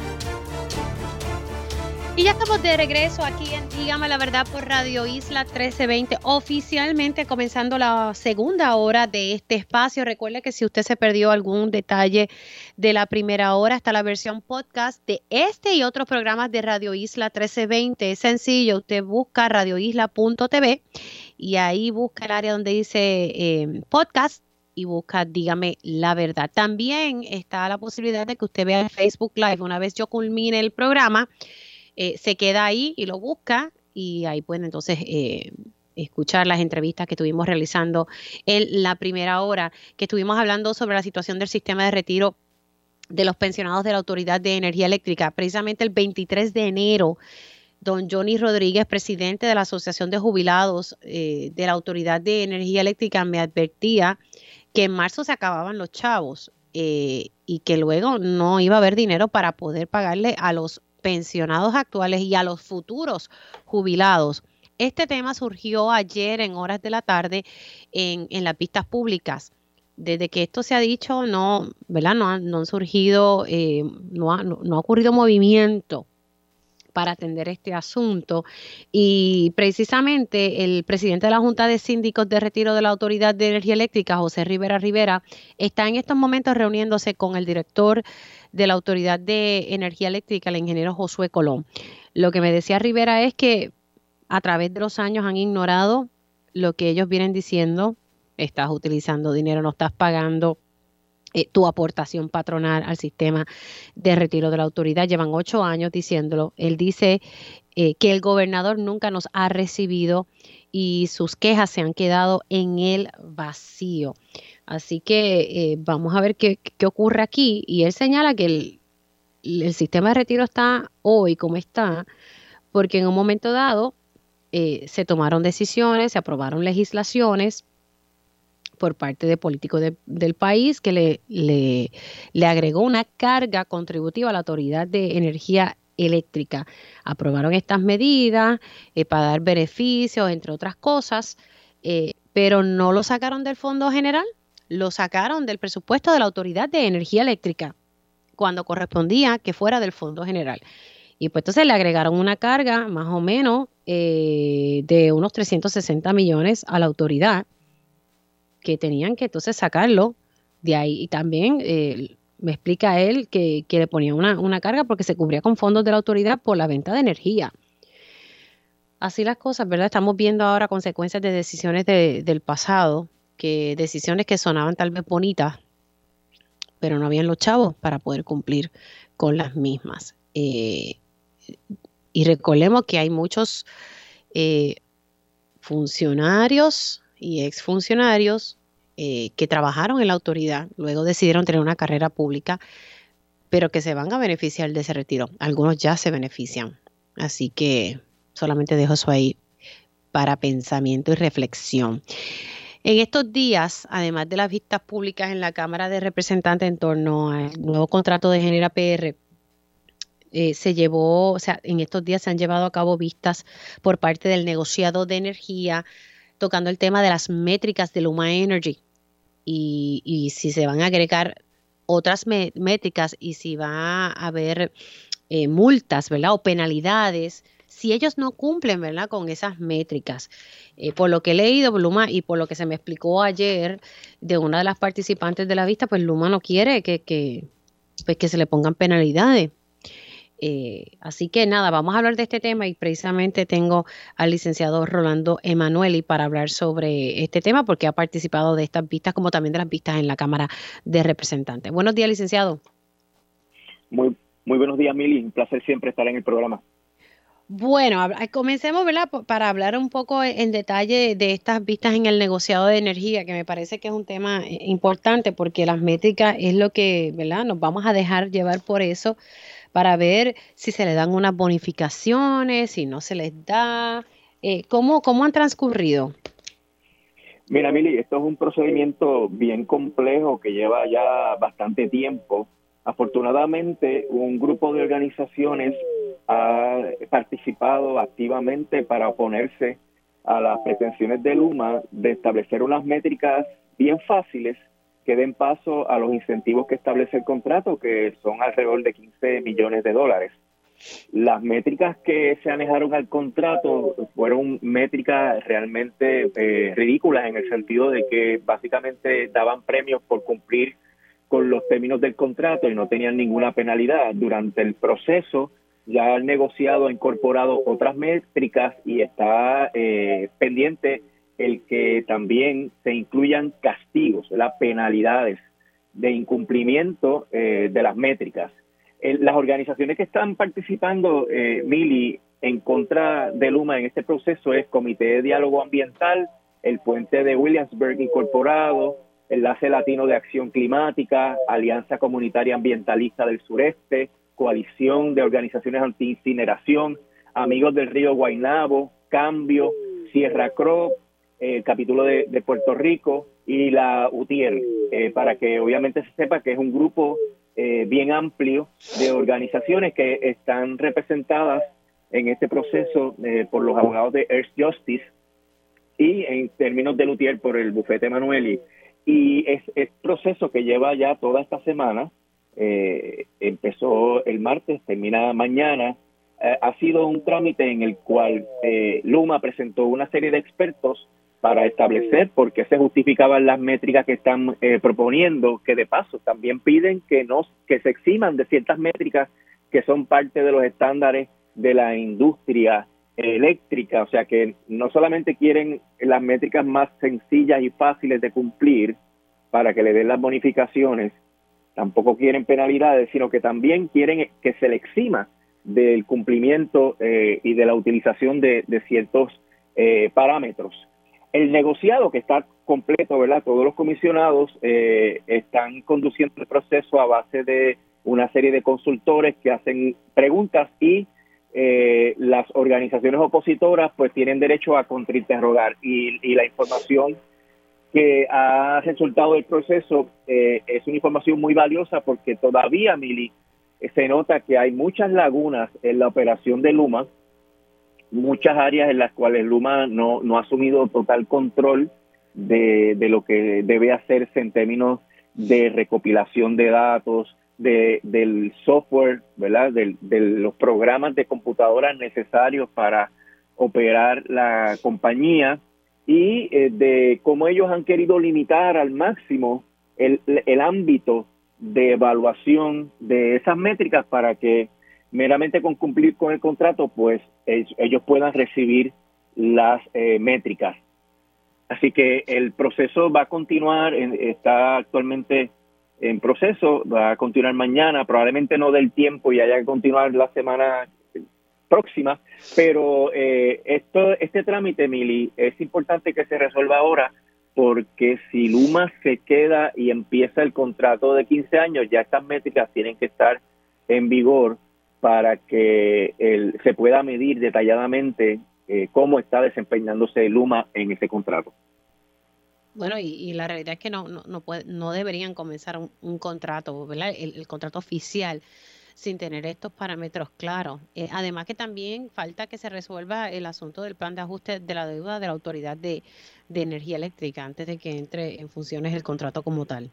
Y ya estamos de regreso aquí en Dígame la Verdad por Radio Isla 1320, oficialmente comenzando la segunda hora de este espacio. Recuerde que si usted se perdió algún detalle de la primera hora, está la versión podcast de este y otros programas de Radio Isla 1320. Es sencillo, usted busca radioisla.tv y ahí busca el área donde dice eh, podcast y busca Dígame la verdad. También está la posibilidad de que usted vea el Facebook Live. Una vez yo culmine el programa, eh, se queda ahí y lo busca y ahí pueden entonces eh, escuchar las entrevistas que estuvimos realizando en la primera hora, que estuvimos hablando sobre la situación del sistema de retiro de los pensionados de la Autoridad de Energía Eléctrica. Precisamente el 23 de enero, don Johnny Rodríguez, presidente de la Asociación de Jubilados eh, de la Autoridad de Energía Eléctrica, me advertía que en marzo se acababan los chavos y que luego no iba a haber dinero para poder pagarle a los pensionados actuales y a los futuros jubilados. Este tema surgió ayer en horas de la tarde en, en las pistas públicas. Desde que esto se ha dicho, no, ¿verdad? No, han, no han surgido, eh, no, ha, no, no ha ocurrido movimiento para atender este asunto. Y precisamente el presidente de la Junta de Síndicos de Retiro de la Autoridad de Energía Eléctrica, José Rivera Rivera, está en estos momentos reuniéndose con el director de la Autoridad de Energía Eléctrica, el ingeniero Josué Colón. Lo que me decía Rivera es que a través de los años han ignorado lo que ellos vienen diciendo, estás utilizando dinero, no estás pagando eh, tu aportación patronal al sistema de retiro de la autoridad. Llevan ocho años diciéndolo. Él dice eh, que el gobernador nunca nos ha recibido y sus quejas se han quedado en el vacío. Así que eh, vamos a ver qué, ocurre aquí. Y él señala que el, sistema de retiro está hoy como está, porque en un momento dado eh, se tomaron decisiones, se aprobaron legislaciones por parte de políticos de, del país que le, agregó una carga contributiva a la Autoridad de Energía Eléctrica. Aprobaron estas medidas eh, para dar beneficios, entre otras cosas, eh, pero no lo sacaron del Fondo General, lo sacaron del presupuesto de la Autoridad de Energía Eléctrica, cuando correspondía que fuera del Fondo General. Y pues entonces le agregaron una carga más o menos eh, de unos 360 millones a la autoridad que tenían que entonces sacarlo de ahí. Y también eh, me explica él que, que le ponía una, una, carga porque se cubría con fondos de la autoridad por la venta de energía. Así las cosas, ¿verdad? Estamos viendo ahora consecuencias de decisiones de, del pasado, que decisiones que sonaban tal vez bonitas, pero no habían los chavos para poder cumplir con las mismas. Eh, y recordemos que hay muchos eh, funcionarios y exfuncionarios eh, que trabajaron en la autoridad, luego decidieron tener una carrera pública, pero que se van a beneficiar de ese retiro. Algunos ya se benefician. Así que solamente dejo eso ahí para pensamiento y reflexión. En estos días, además de las vistas públicas en la Cámara de Representantes en torno al nuevo contrato de Genera PR, eh, se llevó, o sea, en estos días se han llevado a cabo vistas por parte del negociado de energía tocando el tema de las métricas de Luma Energy y, si se van a agregar otras métricas y si va a haber eh, multas, ¿verdad? O penalidades si ellos no cumplen, ¿verdad? Con esas métricas. Eh, por lo que he leído, Luma, y por lo que se me explicó ayer de una de las participantes de la vista, pues Luma no quiere que, que, pues que se le pongan penalidades. Eh, así que nada, vamos a hablar de este tema y precisamente tengo al licenciado Rolando Emanueli para hablar sobre este tema porque ha participado de estas vistas como también de las vistas en la Cámara de Representantes. Buenos días, licenciado. Muy, muy buenos días, Mili. Un placer siempre estar en el programa. Bueno, comencemos, ¿verdad? Para hablar un poco en detalle de estas vistas en el negociado de energía, que me parece que es un tema eh, importante porque las métricas es lo que, ¿verdad? Nos vamos a dejar llevar por eso para ver si se le dan unas bonificaciones, si no se les da. Eh, ¿cómo, ¿Cómo han transcurrido? Mira, Mili, esto es un procedimiento bien complejo que lleva ya bastante tiempo. Afortunadamente, un grupo de organizaciones ha participado activamente para oponerse a las pretensiones de Luma de establecer unas métricas bien fáciles que den paso a los incentivos que establece el contrato, que son alrededor de 15 millones de dólares. Las métricas que se anejaron al contrato fueron métricas realmente eh, ridículas en el sentido de que básicamente daban premios por cumplir con los términos del contrato y no tenían ninguna penalidad. Durante el proceso ya el negociado ha incorporado otras métricas y está eh, pendiente el que también se incluyan castigos, las penalidades de incumplimiento eh, de las métricas. las organizaciones que están participando, eh, Mili, en contra de Luma en este proceso es Comité de Diálogo Ambiental, el Puente de Williamsburg Incorporado, Enlace Latino de Acción Climática, Alianza Comunitaria Ambientalista del Sureste, Coalición de Organizaciones Anti-Incineración, Amigos del Río Guainabo, Cambio, Sierra Crop, el capítulo de, Puerto Rico y la UTIER, eh, para que obviamente se sepa que es un grupo eh, bien amplio de organizaciones que están representadas en este proceso eh, por los abogados de Earth Justice y en términos de Lutier por el bufete Manueli. Y es, es proceso que lleva ya toda esta semana, empezó el martes, termina mañana, ha sido un trámite en el cual Luma presentó una serie de expertos para establecer por qué se justificaban las métricas que están eh, proponiendo, que de paso también piden que no que se eximan de ciertas métricas que son parte de los estándares de la industria eléctrica, o sea que no solamente quieren las métricas más sencillas y fáciles de cumplir para que le den las bonificaciones, tampoco quieren penalidades, sino que también quieren que se le exima del cumplimiento eh, y de la utilización de, ciertos eh, parámetros. El negociado que está completo, ¿verdad? Todos los comisionados eh, están conduciendo el proceso a base de una serie de consultores que hacen preguntas y eh, las organizaciones opositoras pues tienen derecho a contrainterrogar. Y, y la información que ha resultado del proceso eh, es una información muy valiosa porque todavía, Mili, se nota que hay muchas lagunas en la operación de Luma muchas áreas en las cuales Luma no, no ha asumido total control de, de, lo que debe hacerse en términos de recopilación de datos, de, del software, ¿verdad? De, de los programas de computadoras necesarios para operar la compañía y eh, de cómo ellos han querido limitar al máximo el, el ámbito de evaluación de esas métricas para que meramente con cumplir con el contrato, pues ellos puedan recibir las eh, métricas. Así que el proceso va a continuar, está actualmente en proceso, va a continuar mañana, probablemente no del tiempo y haya que continuar la semana próxima, pero eh, esto, este trámite, Mili, es importante que se resuelva ahora porque si Luma se queda y empieza el contrato de 15 años, ya estas métricas tienen que estar en vigor para que se pueda medir detalladamente eh, cómo está desempeñándose Luma en ese contrato. Bueno, y, la realidad es que no, no, no, no deberían comenzar un, contrato, ¿verdad? El, contrato oficial sin tener estos parámetros claros. Eh, además que también falta que se resuelva el asunto del plan de ajuste de la deuda de la Autoridad de, Energía Eléctrica antes de que entre en funciones el contrato como tal.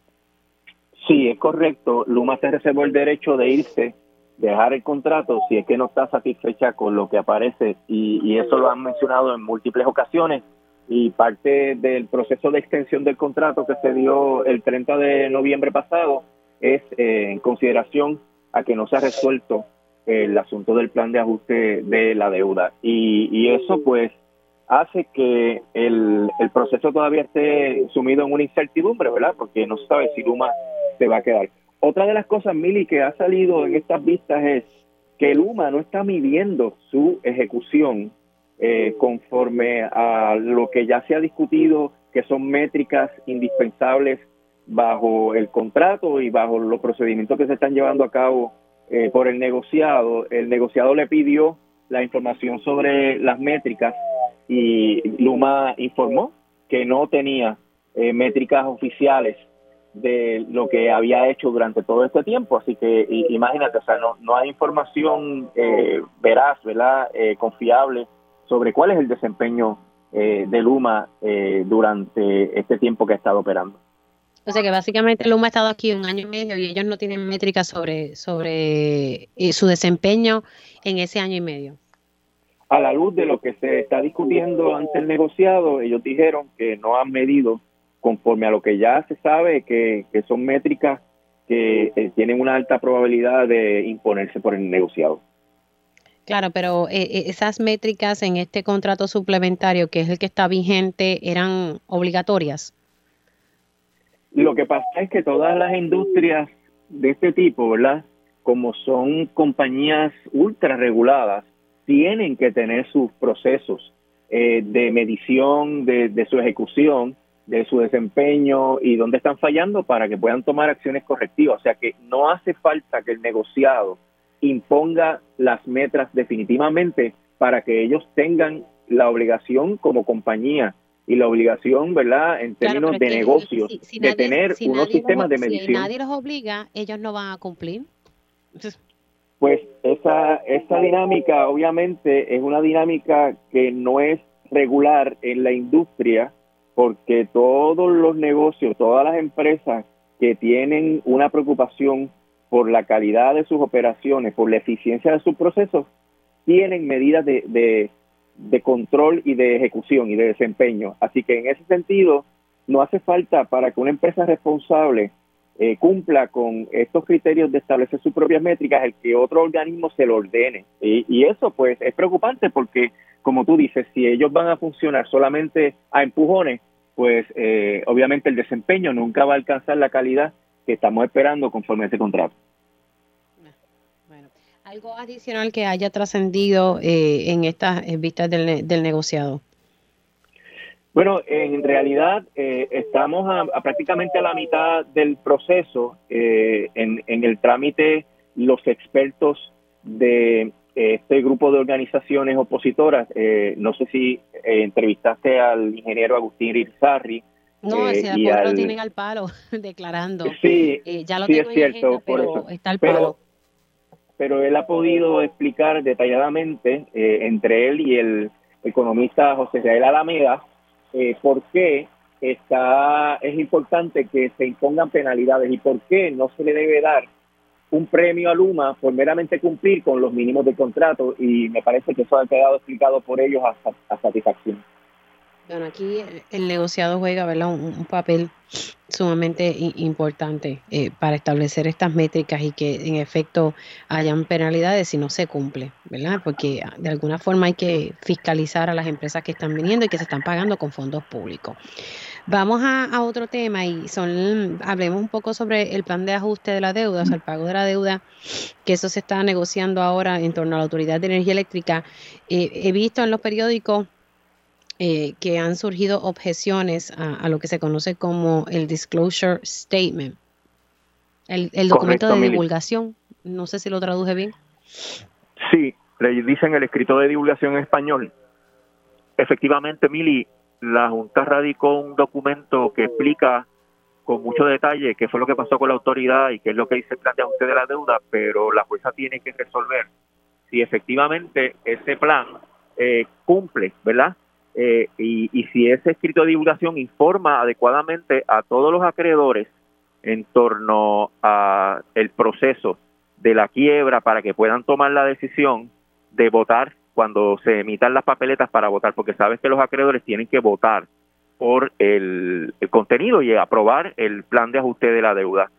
Sí, es correcto. Luma se reservó el derecho de irse, dejar el contrato si es que no está satisfecha con lo que aparece y, y eso lo han mencionado en múltiples ocasiones y parte del proceso de extensión del contrato que se dio el 30 de noviembre pasado es eh, en consideración a que no se ha resuelto el asunto del plan de ajuste de la deuda. Y, eso pues hace que el, el, proceso todavía esté sumido en una incertidumbre, ¿verdad? Porque no se sabe si Luma se va a quedar. Otra de las cosas, Mili, que ha salido en estas vistas es que Luma no está midiendo su ejecución eh, conforme a lo que ya se ha discutido, que son métricas indispensables bajo el contrato y bajo los procedimientos que se están llevando a cabo eh, por el negociado. El negociado le pidió la información sobre las métricas y Luma informó que no tenía eh, métricas oficiales de lo que había hecho durante todo este tiempo. Así que imagínate, o sea, no, no hay información veraz, ¿verdad? confiable sobre cuál es el desempeño eh, de Luma eh, durante este tiempo que ha estado operando. O sea que básicamente Luma ha estado aquí un año y medio y ellos no tienen métricas sobre, sobre eh, su desempeño en ese año y medio. A la luz de lo que se está discutiendo ante el negociado, ellos dijeron que no han medido conforme a lo que ya se sabe, que, que son métricas que tienen una alta probabilidad de imponerse por el negociado. Claro, pero eh, eh, esas métricas en este contrato suplementario, que es el que está vigente, eran obligatorias. Lo que pasa es que todas las industrias de este tipo, ¿verdad? Como son compañías ultra reguladas, tienen que tener sus procesos eh, de medición de, de su ejecución, de su desempeño y dónde están fallando para que puedan tomar acciones correctivas. O sea que no hace falta que el negociado imponga las metas definitivamente para que ellos tengan la obligación como compañía y la obligación, ¿verdad?, en términos de negocios, de tener unos sistemas de medición. Si nadie los obliga, ellos no van a cumplir. Pues esa, esa dinámica obviamente es una dinámica que no es regular en la industria porque todos los negocios, todas las empresas que tienen una preocupación por la calidad de sus operaciones, por la eficiencia de sus procesos, tienen medidas de, de, control y de ejecución y de desempeño. Así que en ese sentido, no hace falta para que una empresa responsable eh, cumpla con estos criterios de establecer sus propias métricas, el que otro organismo se lo ordene. Y, eso pues es preocupante porque, como tú dices, si ellos van a funcionar solamente a empujones, pues eh, obviamente el desempeño nunca va a alcanzar la calidad que estamos esperando conforme a ese contrato. Bueno, algo adicional que haya trascendido eh, en estas vistas del, del, negociado. Bueno, en realidad eh, estamos a, prácticamente a la mitad del proceso. Eh, en, en, el trámite, los expertos de este grupo de organizaciones opositoras, no sé si entrevistaste al ingeniero Agustín Irizarri, no, eh, lo tienen al palo [laughs] declarando. Sí, eh, ya lo sí es cierto, por eso. está al palo. Pero, él ha podido explicar detalladamente eh, entre él y el economista José Israel Alameda por qué está es importante que se impongan penalidades y por qué no se le debe dar un premio a Luma por meramente cumplir con los mínimos de contrato y me parece que eso ha quedado explicado por ellos a satisfacción. Bueno, aquí el, negociado juega ¿verdad? Un, papel sumamente importante eh, para establecer estas métricas y que en efecto hayan penalidades si no se cumple, ¿verdad? Porque ah, de alguna forma hay que fiscalizar a las empresas que están viniendo y que se están pagando con fondos públicos. Vamos a, otro tema y son, hablemos un poco sobre el plan de ajuste de la deuda, o sea, el pago de la deuda, que eso se está negociando ahora en torno a la Autoridad de Energía Eléctrica. Eh, he visto en los periódicos eh, que han surgido objeciones a, lo que se conoce como el Disclosure Statement, el, documento de divulgación. No sé si lo traduje bien. Sí, le dicen el escrito de divulgación en español. Efectivamente, Mili, la Junta radicó un documento que explica con mucho detalle qué fue lo que pasó con la autoridad y qué es lo que dice el plan de ajuste de la deuda, pero la jueza tiene que resolver si efectivamente ese plan eh, cumple, ¿verdad? Eh, y, y si ese escrito de divulgación informa adecuadamente a todos los acreedores en torno a el proceso de la quiebra para que puedan tomar la decisión de votar cuando se emitan las papeletas para votar, porque sabes que los acreedores tienen que votar por el, contenido y aprobar el plan de ajuste de la deuda.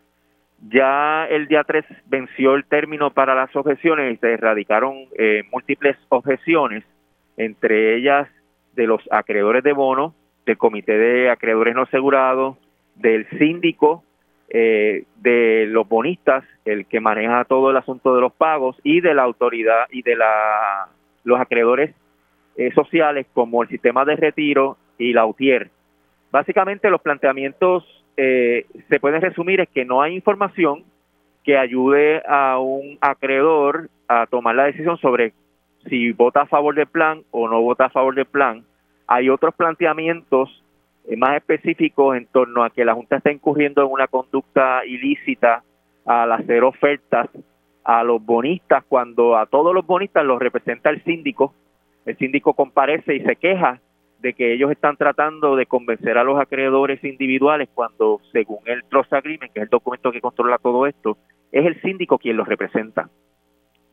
Ya el día 3 venció el término para las objeciones y se erradicaron eh, múltiples objeciones, entre ellas de los acreedores de bono, del comité de acreedores no asegurados, del síndico, eh, de los bonistas, el que maneja todo el asunto de los pagos, y de la autoridad y de la, los acreedores eh, sociales como el sistema de retiro y la UTIER. Básicamente los planteamientos eh, se pueden resumir es que no hay información que ayude a un acreedor a tomar la decisión sobre si vota a favor del plan o no vota a favor del plan. Hay otros planteamientos eh, más específicos en torno a que la Junta está incurriendo en una conducta ilícita al hacer ofertas a los bonistas cuando a todos los bonistas los representa el síndico. El síndico comparece y se queja de que ellos están tratando de convencer a los acreedores individuales cuando, según el Trust Agreement, que es el documento que controla todo esto, es el síndico quien los representa.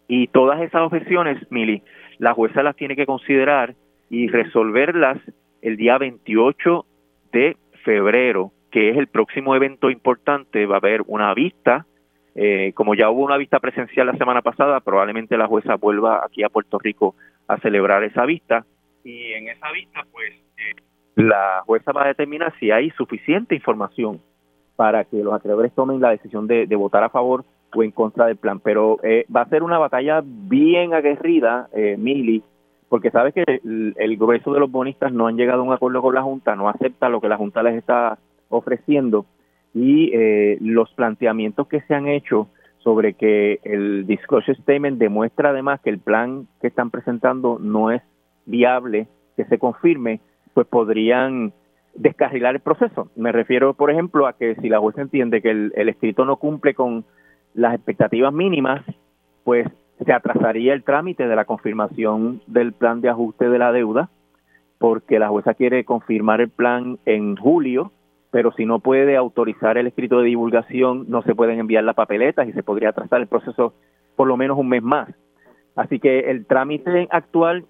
Y todas esas objeciones, Mili, la jueza las tiene que considerar y resolverlas el día 28 de febrero, que es el próximo evento importante. Va a haber una vista. Eh, como ya hubo una vista presencial la semana pasada, probablemente la jueza vuelva aquí a Puerto Rico a celebrar esa vista y en esa vista, pues, eh, la jueza va a determinar si hay suficiente información para que los acreedores tomen la decisión de, votar a favor o en contra del plan. Pero eh, va a ser una batalla bien aguerrida, eh, Mili, porque sabes que el, grueso de los bonistas no han llegado a un acuerdo con la Junta, no acepta lo que la Junta les está ofreciendo y eh, los planteamientos que se han hecho sobre que el disclosure statement demuestra además que el plan que están presentando no es viable que se confirme, pues podrían descarrilar el proceso. Me refiero, por ejemplo, a que si la jueza entiende que el, escrito no cumple con las expectativas mínimas, pues se atrasaría el trámite de la confirmación del plan de ajuste de la deuda, porque la jueza quiere confirmar el plan en julio, pero si no puede autorizar el escrito de divulgación, no se pueden enviar las papeletas y se podría atrasar el proceso por lo menos un mes más. Así que el trámite actual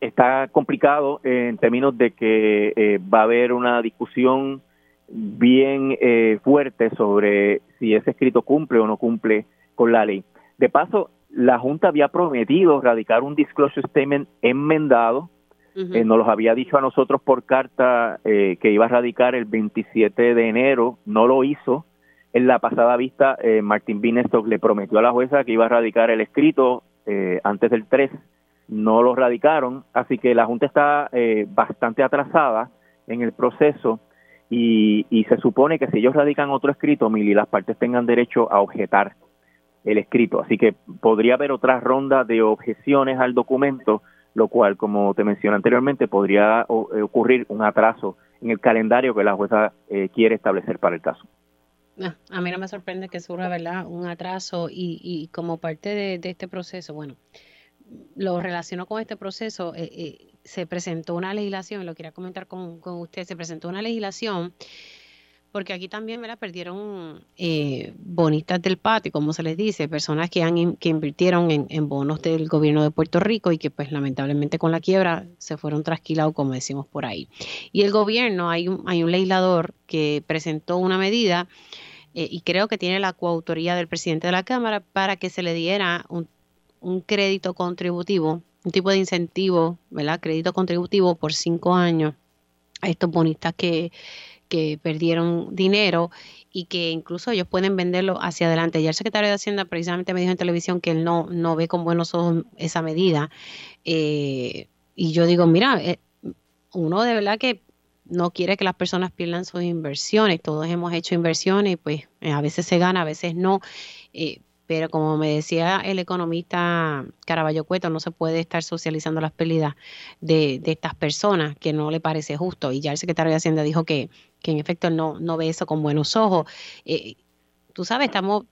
está complicado en términos de que eh, va a haber una discusión bien eh, fuerte sobre si ese escrito cumple o no cumple con la ley. De paso, la Junta había prometido radicar un disclosure statement enmendado, eh, nos los había dicho a nosotros por carta que iba a radicar el 27 de enero, no lo hizo. En la pasada vista, Martín Binestock le prometió a la jueza que iba a radicar el escrito antes del 3 no lo radicaron, así que la Junta está eh, bastante atrasada en el proceso y, se supone que si ellos radican otro escrito, Mili, las partes tengan derecho a objetar el escrito. Así que podría haber otra ronda de objeciones al documento, lo cual, como te mencioné anteriormente, podría eh, ocurrir un atraso en el calendario que la jueza eh, quiere establecer para el caso. Ah, a mí no me sorprende que surja, ¿verdad?, un atraso y, y como parte de, de este proceso, bueno, lo relaciono con este proceso, eh, eh, se presentó una legislación, lo quería comentar con, usted, se presentó una legislación porque aquí también la perdieron eh, bonistas del patio, como se les dice, personas que, han, que invirtieron en, bonos del gobierno de Puerto Rico y que pues lamentablemente con la quiebra se fueron trasquilados, como decimos por ahí. Y el gobierno, hay un, hay un legislador que presentó una medida y creo que tiene la coautoría del presidente de la Cámara para que se le diera un un crédito contributivo, un tipo de incentivo, ¿verdad? Crédito contributivo por cinco años a estos bonistas que, que perdieron dinero y que incluso ellos pueden venderlo hacia adelante. Ya el secretario de Hacienda precisamente me dijo en televisión que él no, no ve con buenos ojos esa medida. Eh, y yo digo, mira, eh, uno de verdad que no quiere que las personas pierdan sus inversiones. Todos hemos hecho inversiones pues eh, a veces se gana, a veces no. Pero como me decía el economista Caraballo Cueto, no se puede estar socializando las pérdidas de, estas personas, que no le parece justo. Y ya el secretario de Hacienda dijo que, que en efecto no, no ve eso con buenos ojos. Eh, tú sabes, estamos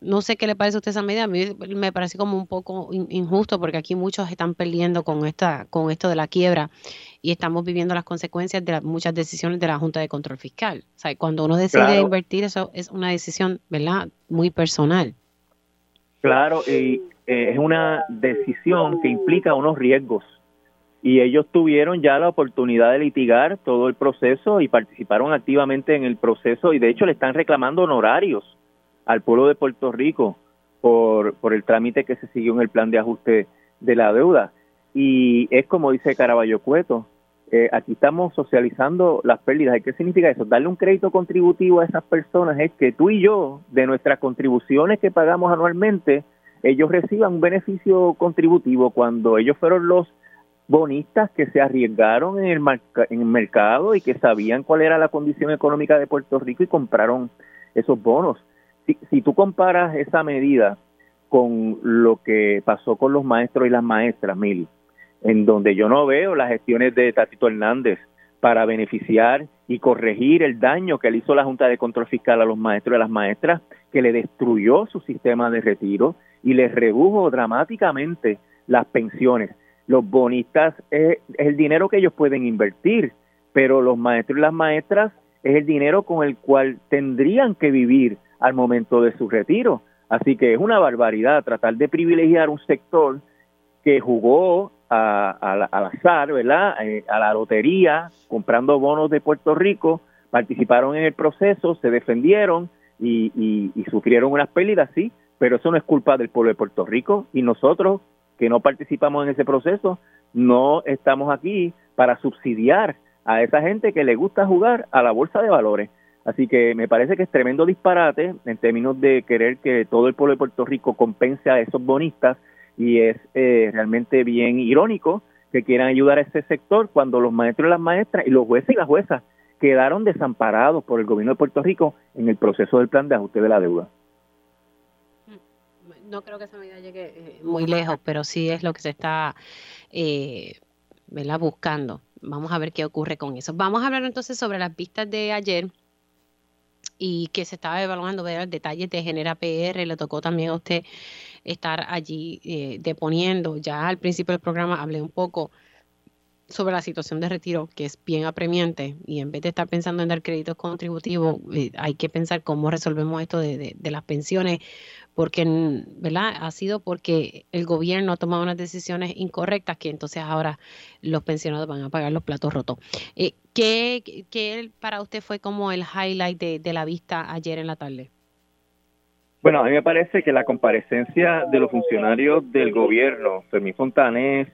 no sé qué le parece a usted esa medida. A mí me parece como un poco injusto porque aquí muchos están perdiendo con esta, con esto de la quiebra y estamos viviendo las consecuencias de muchas decisiones de la Junta de Control Fiscal. O sea, cuando uno decide invertir, eso es una decisión, ¿verdad? Muy personal. Claro, y eh, es una decisión que implica unos riesgos. Y ellos tuvieron ya la oportunidad de litigar todo el proceso y participaron activamente en el proceso y de hecho le están reclamando honorarios al pueblo de Puerto Rico por, por el trámite que se siguió en el plan de ajuste de la deuda. Y es como dice Caraballo Cueto, eh, aquí estamos socializando las pérdidas. ¿Y qué significa eso? Darle un crédito contributivo a esas personas es que tú y yo, de nuestras contribuciones que pagamos anualmente, ellos reciban un beneficio contributivo cuando ellos fueron los bonistas que se arriesgaron en el, mercado y que sabían cuál era la condición económica de Puerto Rico y compraron esos bonos si, tú comparas esa medida con lo que pasó con los maestros y las maestras, Mil, en donde yo no veo las gestiones de Tatito Hernández para beneficiar y corregir el daño que le hizo la Junta de Control Fiscal a los maestros y a las maestras, que le destruyó su sistema de retiro y les redujo dramáticamente las pensiones. Los bonistas es el dinero que ellos pueden invertir, pero los maestros y las maestras es el dinero con el cual tendrían que vivir al momento de su retiro. Así que es una barbaridad tratar de privilegiar un sector que jugó a, al azar, ¿verdad? Eh, a la lotería, comprando bonos de Puerto Rico, participaron en el proceso, se defendieron y, y, sufrieron unas pérdidas, sí, pero eso no es culpa del pueblo de Puerto Rico y nosotros que no participamos en ese proceso, no estamos aquí para subsidiar a esa gente que le gusta jugar a la bolsa de valores. Así que me parece que es tremendo disparate en términos de querer que todo el pueblo de Puerto Rico compense a esos bonistas y es eh, realmente bien irónico que quieran ayudar a ese sector cuando los maestros y las maestras y los jueces y las juezas quedaron desamparados por el gobierno de Puerto Rico en el proceso del plan de ajuste de la deuda. No creo que esa medida llegue eh, muy lejos, pero sí es lo que se está eh, buscando. Vamos a ver qué ocurre con eso. Vamos a hablar entonces sobre las vistas de ayer y que se estaba evaluando ver el detalle de Genera PR, le tocó también a usted estar allí eh, deponiendo. Ya al principio del programa hablé un poco sobre la situación de retiro, que es bien apremiante, y en vez de estar pensando en dar créditos contributivos, eh, hay que pensar cómo resolvemos esto de, de, las pensiones, porque ¿verdad? ha sido porque el gobierno ha tomado unas decisiones incorrectas que entonces ahora los pensionados van a pagar los platos rotos. Eh, ¿qué, ¿qué, para usted fue como el highlight de, de la vista ayer en la tarde? Bueno, a mí me parece que la comparecencia de los funcionarios del gobierno, Fermín Fontanés,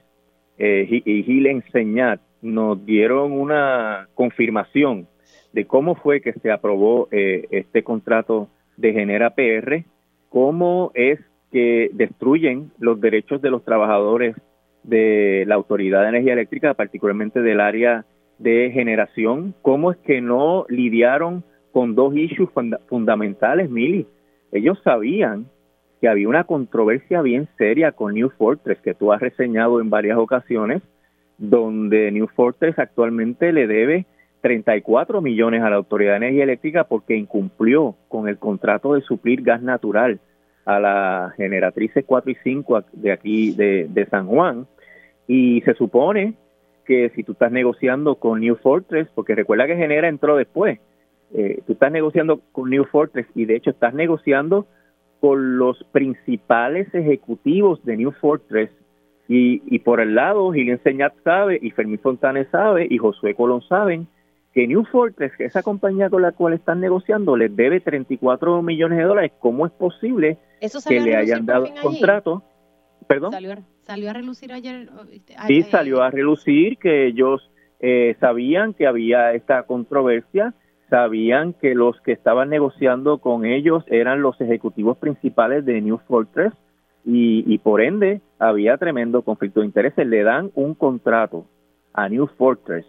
eh, y Gil Enseñat nos dieron una confirmación de cómo fue que se aprobó eh, este contrato de Genera PR, cómo es que destruyen los derechos de los trabajadores de la Autoridad de Energía Eléctrica, particularmente del área de generación, cómo es que no lidiaron con dos issues fundamentales, Mili. Ellos sabían que había una controversia bien seria con New Fortress, que tú has reseñado en varias ocasiones, donde New Fortress actualmente le debe 34 millones a la Autoridad de Energía Eléctrica porque incumplió con el contrato de suplir gas natural a las generatrices 4 y 5 de aquí de, de San Juan. Y se supone que si tú estás negociando con New Fortress, porque recuerda que Genera entró después, eh, tú estás negociando con New Fortress y de hecho estás negociando con los principales ejecutivos de New Fortress y, y por el lado Gillian Señat sabe y Fermín Fontanes sabe y Josué Colón saben que New Fortress, esa compañía con la cual están negociando, les debe 34 millones de dólares. ¿Cómo es posible que le hayan dado contrato? ¿Perdón? Salió, a relucir ayer. Sí, salió a relucir que ellos eh, sabían que había esta controversia sabían que los que estaban negociando con ellos eran los ejecutivos principales de New Fortress y, por ende había tremendo conflicto de intereses. Le dan un contrato a New Fortress,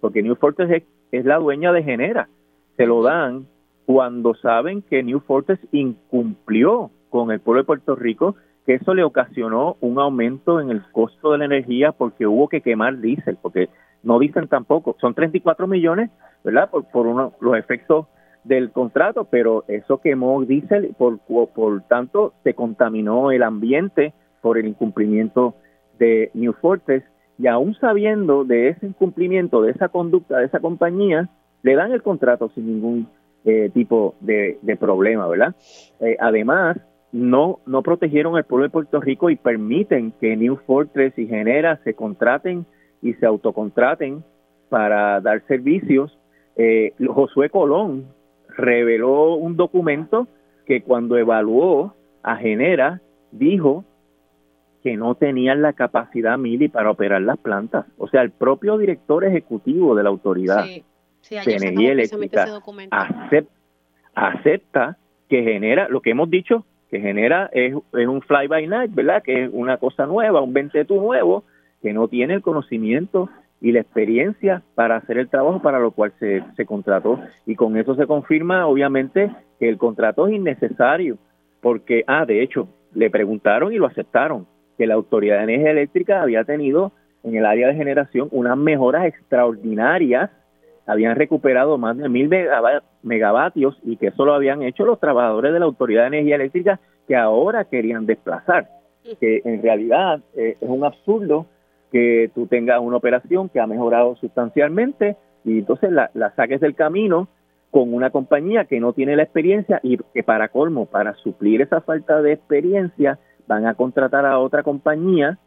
porque New Fortress es, la dueña de Genera. Se lo dan cuando saben que New Fortress incumplió con el pueblo de Puerto Rico, que eso le ocasionó un aumento en el costo de la energía porque hubo que quemar diésel, porque no dicen tampoco. Son 34 millones, ¿verdad? Por, por uno, los efectos del contrato, pero eso quemó diésel, por, por tanto se contaminó el ambiente por el incumplimiento de New Fortress y aún sabiendo de ese incumplimiento, de esa conducta de esa compañía, le dan el contrato sin ningún eh, tipo de, problema, ¿verdad? Eh, además, no, no protegieron el pueblo de Puerto Rico y permiten que New Fortress y Genera se contraten y se autocontraten para dar servicios. Eh, Josué Colón reveló un documento que cuando evaluó a Genera dijo que no tenían la capacidad mili para operar las plantas. O sea, el propio director ejecutivo de la autoridad de energía eléctrica acepta que genera lo que hemos dicho que genera es, un fly by night, ¿verdad? Que es una cosa nueva, un ventetú nuevo, que no tiene el conocimiento y la experiencia para hacer el trabajo para lo cual se, se contrató. Y con eso se confirma, obviamente, que el contrato es innecesario, porque, ah, de hecho, le preguntaron y lo aceptaron, que la Autoridad de Energía Eléctrica había tenido en el área de generación unas mejoras extraordinarias habían recuperado más de mil megavatios y que eso lo habían hecho los trabajadores de la Autoridad de Energía Eléctrica que ahora querían desplazar. Que en realidad eh, es un absurdo que tú tengas una operación que ha mejorado sustancialmente y entonces la, la saques del camino con una compañía que no tiene la experiencia y que para colmo, para suplir esa falta de experiencia, van a contratar a otra compañía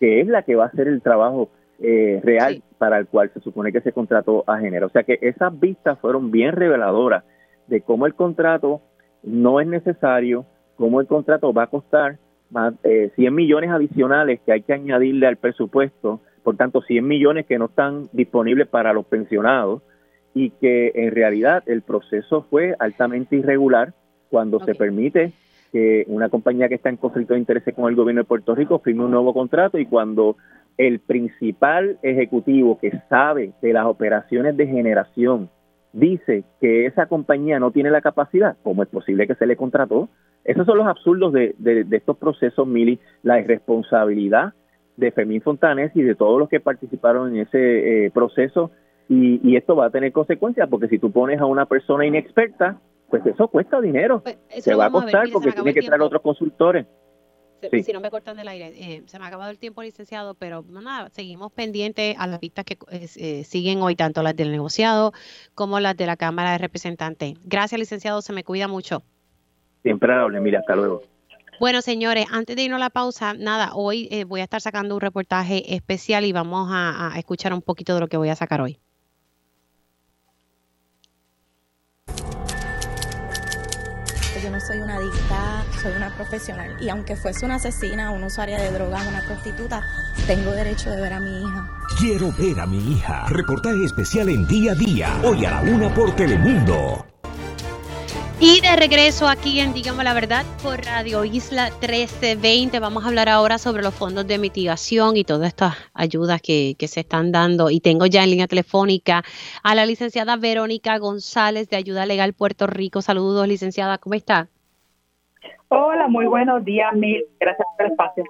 que es la que va a hacer el trabajo eh, real para el cual se supone que se contrató a género. O sea que esas vistas fueron bien reveladoras de cómo el contrato no es necesario, cómo el contrato va a costar más eh, 100 millones adicionales que hay que añadirle al presupuesto, por tanto 100 millones que no están disponibles para los pensionados y que en realidad el proceso fue altamente irregular cuando se permite que una compañía que está en conflicto de intereses con el gobierno de Puerto Rico firme un nuevo contrato y cuando el principal ejecutivo que sabe de las operaciones de generación dice que esa compañía no tiene la capacidad, ¿cómo es posible que se le contrató? Esos son los absurdos de, estos procesos, Mili, la irresponsabilidad de Fermín Fontanes y de todos los que participaron en ese eh, proceso. Y, y, esto va a tener consecuencias porque si tú pones a una persona inexperta, pues eso cuesta dinero, pues, se va a costar porque tiene que traer otros consultores. Si no me cortan del aire, eh, se me ha acabado el tiempo, licenciado, pero nada, seguimos pendientes a las vistas que eh, siguen hoy, tanto las del negociado como las de la Cámara de Representantes. Gracias, licenciado, se me cuida mucho. Siempre hable, mira, hasta luego. Bueno, señores, antes de irnos a la pausa, nada, hoy eh, voy a estar sacando un reportaje especial y vamos a escuchar un poquito de lo que voy a sacar hoy. yo no soy una adicta, soy una profesional. Y aunque fuese una asesina, una usuaria de drogas, una prostituta, tengo derecho de ver a mi hija. Quiero ver a mi hija. Reportaje especial en día a día. Hoy a la una por Telemundo. Y de regreso aquí en Digamos la Verdad por Radio Isla 1320 vamos a hablar ahora sobre los fondos de mitigación y todas estas ayudas que, que, se están dando. Y tengo ya en línea telefónica a la licenciada Verónica González de Ayuda Legal Puerto Rico. Saludos, licenciada, ¿cómo está? Hola, muy buenos días, mil. Gracias por el espacio.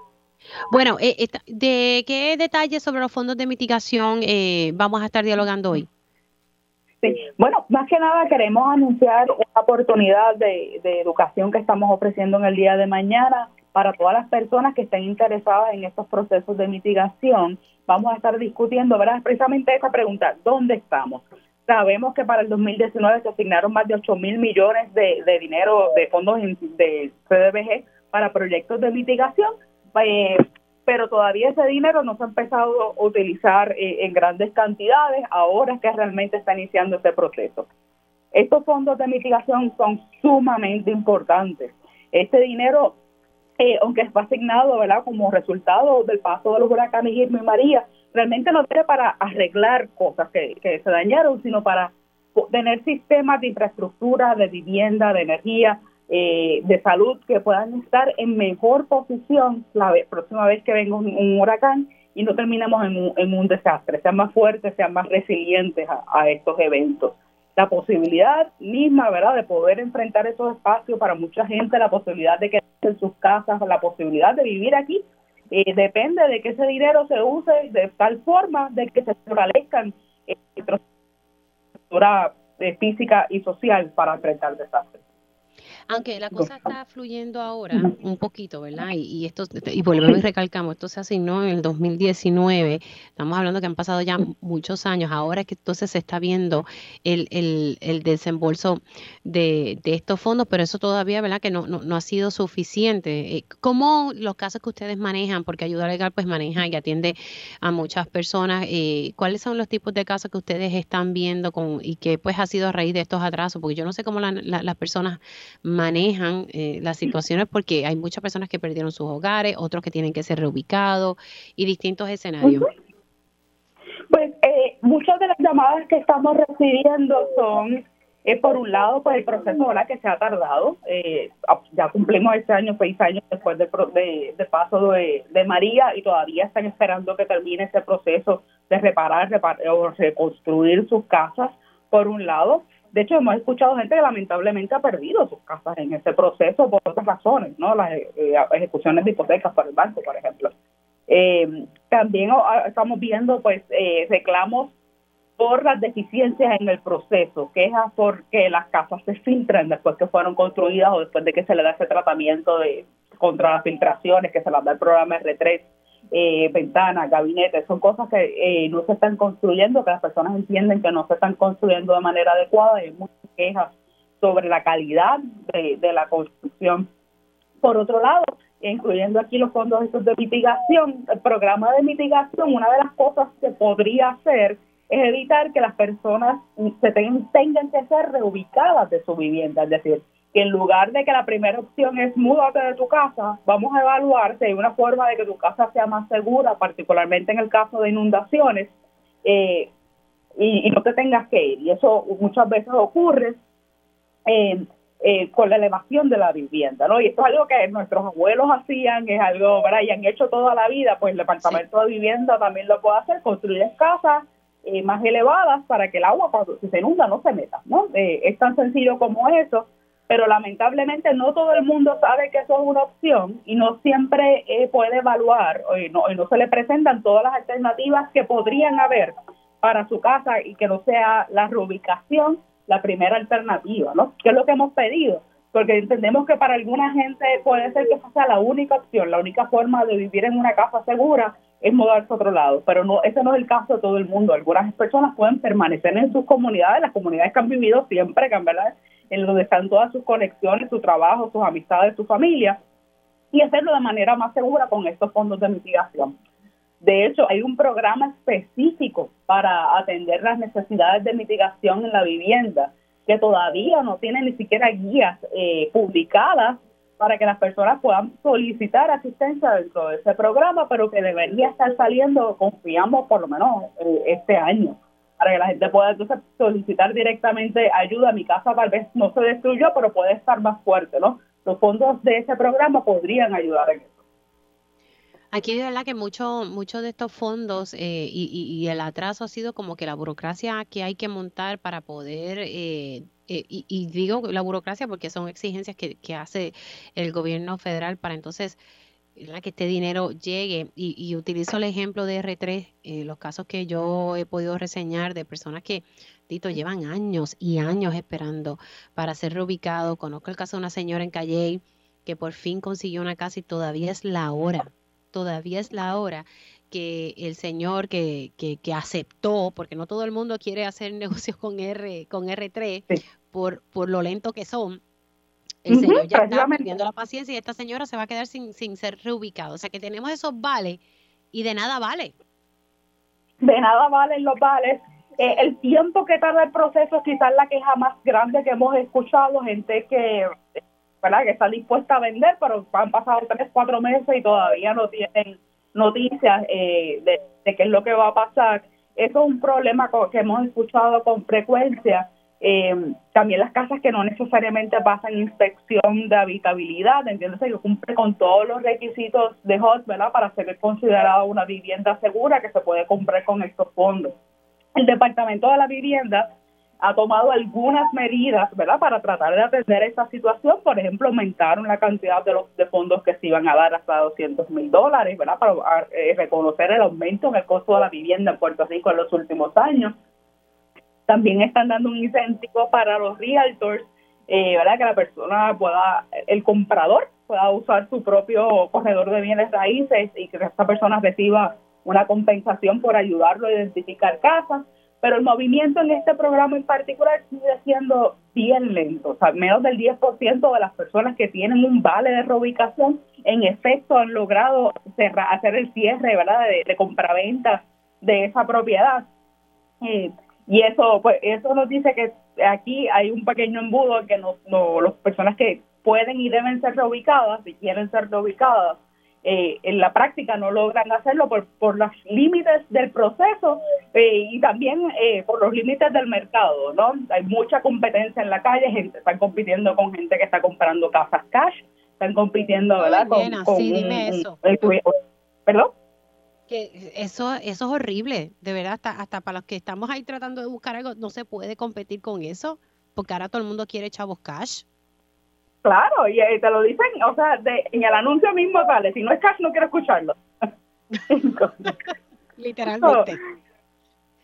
Bueno, eh, ¿de qué detalles sobre los fondos de mitigación eh, vamos a estar dialogando hoy? Bueno, más que nada queremos anunciar una oportunidad de, educación que estamos ofreciendo en el día de mañana para todas las personas que estén interesadas en estos procesos de mitigación. Vamos a estar discutiendo, ¿verdad? Precisamente esa pregunta, ¿dónde estamos? Sabemos que para el 2019 se asignaron más de 8 mil millones de, dinero de fondos de CDBG para proyectos de mitigación. Eh, pero todavía ese dinero no se ha empezado a utilizar eh, en grandes cantidades, ahora que realmente está iniciando este proceso. Estos fondos de mitigación son sumamente importantes. Este dinero, eh, aunque fue asignado como resultado del paso de los huracanes Irma y María, realmente no tiene para arreglar cosas que, que se dañaron, sino para tener sistemas de infraestructura, de vivienda, de energía, eh, de salud que puedan estar en mejor posición la próxima vez que venga un, huracán y no terminemos en un, desastre, sean más fuertes, sean más resilientes a, estos eventos. La posibilidad misma, ¿verdad?, de poder enfrentar esos espacios para mucha gente, la posibilidad de quedarse en sus casas, la posibilidad de vivir aquí, eh, depende de que ese dinero se use de tal forma de que se fortalezcan eh, infraestructura eh, física y social para enfrentar desastres. Aunque la cosa está fluyendo ahora un poquito, ¿verdad? Y, y esto, y volvemos y recalcamos, esto se asignó en el 2019, estamos hablando que han pasado ya muchos años, ahora es que entonces se está viendo el, el, el desembolso de, de, estos fondos, pero eso todavía, ¿verdad? Que no, no, no ha sido suficiente. Eh, ¿Cómo los casos que ustedes manejan, porque Ayuda Legal pues maneja y atiende a muchas personas, eh, cuáles son los tipos de casos que ustedes están viendo con, y que pues ha sido a raíz de estos atrasos? Porque yo no sé cómo la, la, las personas manejan eh, las situaciones porque hay muchas personas que perdieron sus hogares, otros que tienen que ser reubicados y distintos escenarios. Pues eh, muchas de las llamadas que estamos recibiendo son, eh, por un lado, pues el proceso ¿verdad? que se ha tardado. Eh, ya cumplimos este año, seis años después de, de, de paso de, de, María y todavía están esperando que termine ese proceso de reparar, reparar o reconstruir sus casas, por un lado. De hecho, hemos escuchado gente que lamentablemente ha perdido sus casas en ese proceso por otras razones, ¿no? Las eh, ejecuciones de hipotecas por el banco, por ejemplo. Eh, también estamos viendo, pues, eh, reclamos por las deficiencias en el proceso, quejas porque las casas se filtran después que fueron construidas o después de que se le da ese tratamiento de contra las filtraciones que se les da el programa R3 eh, ventanas, gabinetes, son cosas que eh, no se están construyendo, que las personas entienden que no se están construyendo de manera adecuada y hay muchas quejas sobre la calidad de, de la construcción. Por otro lado, incluyendo aquí los fondos de mitigación, el programa de mitigación, una de las cosas que podría hacer es evitar que las personas se tengan, tengan que ser reubicadas de su vivienda, es decir, que en lugar de que la primera opción es mudarte de tu casa, vamos a evaluar si hay una forma de que tu casa sea más segura, particularmente en el caso de inundaciones, eh, y, no te tengas que ir. Y eso muchas veces ocurre eh, eh, con la elevación de la vivienda, ¿no? Y esto es algo que nuestros abuelos hacían, es algo, ¿verdad? Y han hecho toda la vida, pues el departamento de vivienda también lo puede hacer, construir casas más elevadas para que el agua cuando se inunda no se meta, ¿no? Es tan sencillo como eso pero lamentablemente no todo el mundo sabe que eso es una opción y no siempre eh, puede evaluar y no, se le presentan todas las alternativas que podrían haber para su casa y que no sea la reubicación la primera alternativa, ¿no? Que es lo que hemos pedido, porque entendemos que para alguna gente puede ser que esa sea la única opción, la única forma de vivir en una casa segura es mudarse a otro lado, pero no ese no es el caso de todo el mundo. Algunas personas pueden permanecer en sus comunidades, las comunidades que han vivido siempre, que en verdad en donde están todas sus conexiones, su trabajo, sus amistades, su familia, y hacerlo de manera más segura con estos fondos de mitigación. De hecho, hay un programa específico para atender las necesidades de mitigación en la vivienda que todavía no tiene ni siquiera guías eh, publicadas para que las personas puedan solicitar asistencia dentro de ese programa, pero que debería estar saliendo, confiamos, por lo menos eh, este año para que la gente pueda entonces solicitar directamente ayuda. Mi casa tal vez no se destruyó, pero puede estar más fuerte, ¿no? Los fondos de ese programa podrían ayudar en eso. Aquí de verdad que muchos mucho de estos fondos eh, y, y, y, el atraso ha sido como que la burocracia que hay que montar para poder, eh, eh, y, y, digo la burocracia porque son exigencias que, que hace el gobierno federal para entonces que este dinero llegue. Y, y, utilizo el ejemplo de R3, eh, los casos que yo he podido reseñar de personas que, Tito, llevan años y años esperando para ser reubicado. Conozco el caso de una señora en Calle que por fin consiguió una casa y todavía es la hora, todavía es la hora que el señor que, que, que aceptó, porque no todo el mundo quiere hacer [laughs] negocios con R, con R3 sí. por, por lo lento que son, el señor ya está perdiendo la paciencia y esta señora se va a quedar sin, sin ser reubicado. O sea que tenemos esos vales y de nada vale. De nada valen los vales. Eh, el tiempo que tarda el proceso es quizás la queja más grande que hemos escuchado, gente que, ¿verdad? que está dispuesta a vender, pero han pasado tres, cuatro meses y todavía no tienen noticias eh, de, de qué es lo que va a pasar. Eso es un problema que hemos escuchado con frecuencia eh, también las casas que no necesariamente pasan inspección de habitabilidad, entiendes que cumple con todos los requisitos de HOT, ¿verdad? Para ser considerada una vivienda segura que se puede comprar con estos fondos. El Departamento de la Vivienda ha tomado algunas medidas, ¿verdad?, para tratar de atender esta situación. Por ejemplo, aumentaron la cantidad de los fondos que se iban a dar hasta 200 mil dólares, ¿verdad?, para eh, reconocer el aumento en el costo de la vivienda en Puerto Rico en los últimos años. También están dando un incentivo para los realtors, eh, ¿verdad?, que la persona pueda, el comprador pueda usar su propio corredor de bienes raíces y que esta persona reciba una compensación por ayudarlo a identificar casas pero el movimiento en este programa en particular sigue siendo bien lento. O sea, menos del 10% de las personas que tienen un vale de reubicación en efecto han logrado cerrar, hacer el cierre ¿verdad? de, de compraventa de esa propiedad. Eh, y eso pues eso nos dice que aquí hay un pequeño embudo que no, no, las personas que pueden y deben ser reubicadas, si quieren ser reubicadas, eh, en la práctica no logran hacerlo por, por los límites del proceso eh, y también eh, por los límites del mercado, ¿no? Hay mucha competencia en la calle, gente están compitiendo con gente que está comprando casas cash, están compitiendo, ¿verdad? con, sí, dime eso. ¿Perdón? Que eso, eso es horrible, de verdad, hasta, hasta para los que estamos ahí tratando de buscar algo, no se puede competir con eso, porque ahora todo el mundo quiere chavos cash. Claro, y te lo dicen, o sea, de, en el anuncio mismo sale, si no es cash no quiero escucharlo. [laughs] [laughs] Literalmente.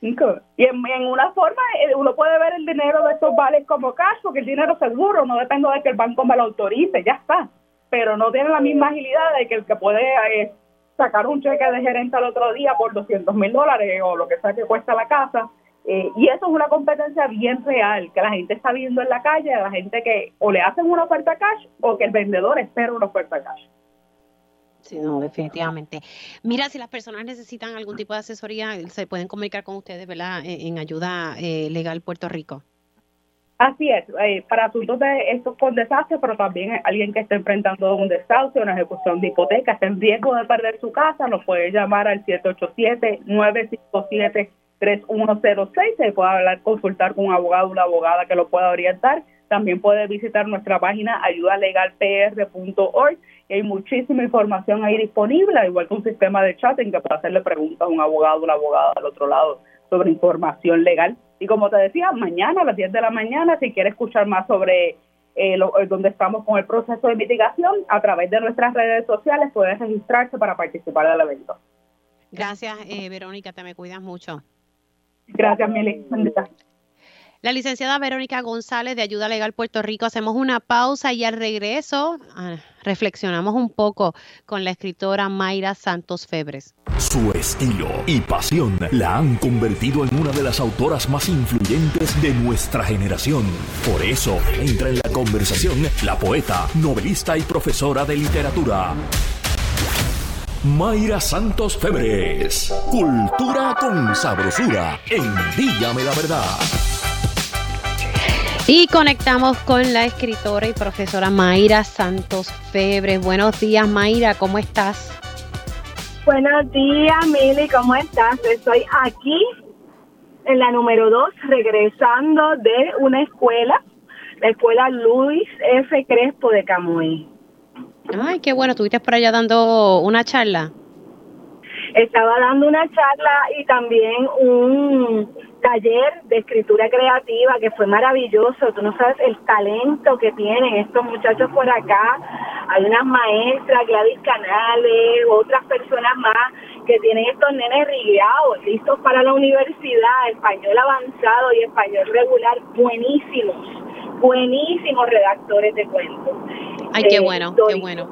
Y en, una forma eh, uno puede ver el dinero de estos vales como cash, porque el dinero seguro, no depende de que el banco me lo autorice, ya está. Pero no tiene la misma agilidad de que el que puede eh, sacar un cheque de gerente al otro día por 200 mil dólares o lo que sea que cuesta la casa, eh, y eso es una competencia bien real, que la gente está viendo en la calle, la gente que o le hacen una oferta cash o que el vendedor espera una oferta cash. Sí, no, definitivamente. Mira, si las personas necesitan algún tipo de asesoría, se pueden comunicar con ustedes, ¿verdad? En, ayuda eh, legal Puerto Rico. Así es, eh, para asuntos de estos con desastres, pero también alguien que esté enfrentando un desahucio, una ejecución de hipoteca, está en riesgo de perder su casa, nos puede llamar al 787 957 3106, se puede hablar, consultar con un abogado o una abogada que lo pueda orientar. También puede visitar nuestra página ayudalegalpr.org y hay muchísima información ahí disponible, igual que un sistema de chat en que puede hacerle preguntas a un abogado o una abogada al otro lado sobre información legal. Y como te decía, mañana a las 10 de la mañana, si quiere escuchar más sobre eh, lo, eh, donde estamos con el proceso de mitigación, a través de nuestras redes sociales puede registrarse para participar del evento. Gracias, eh, Verónica, te me cuidas mucho. Gracias, Mili. La licenciada Verónica González de Ayuda Legal Puerto Rico. Hacemos una pausa y al regreso ah, reflexionamos un poco con la escritora Mayra Santos Febres. Su estilo y pasión la han convertido en una de las autoras más influyentes de nuestra generación. Por eso entra en la conversación la poeta, novelista y profesora de literatura. Mayra Santos Febres. Cultura con sabrosura en Dígame la Verdad. Y conectamos con la escritora y profesora Mayra Santos Febres. Buenos días, Mayra, ¿cómo estás? Buenos días, Mili, ¿cómo estás? Estoy aquí en la número 2, regresando de una escuela, la escuela Luis F. Crespo de Camuy. Ay, qué bueno, estuviste por allá dando una charla. Estaba dando una charla y también un taller de escritura creativa que fue maravilloso. Tú no sabes el talento que tienen estos muchachos por acá. Hay unas maestras, Gladys Canales, otras personas más que tienen estos nenes rigueados, listos para la universidad, español avanzado y español regular, buenísimos, buenísimos redactores de cuentos. Ay, qué bueno, qué bueno.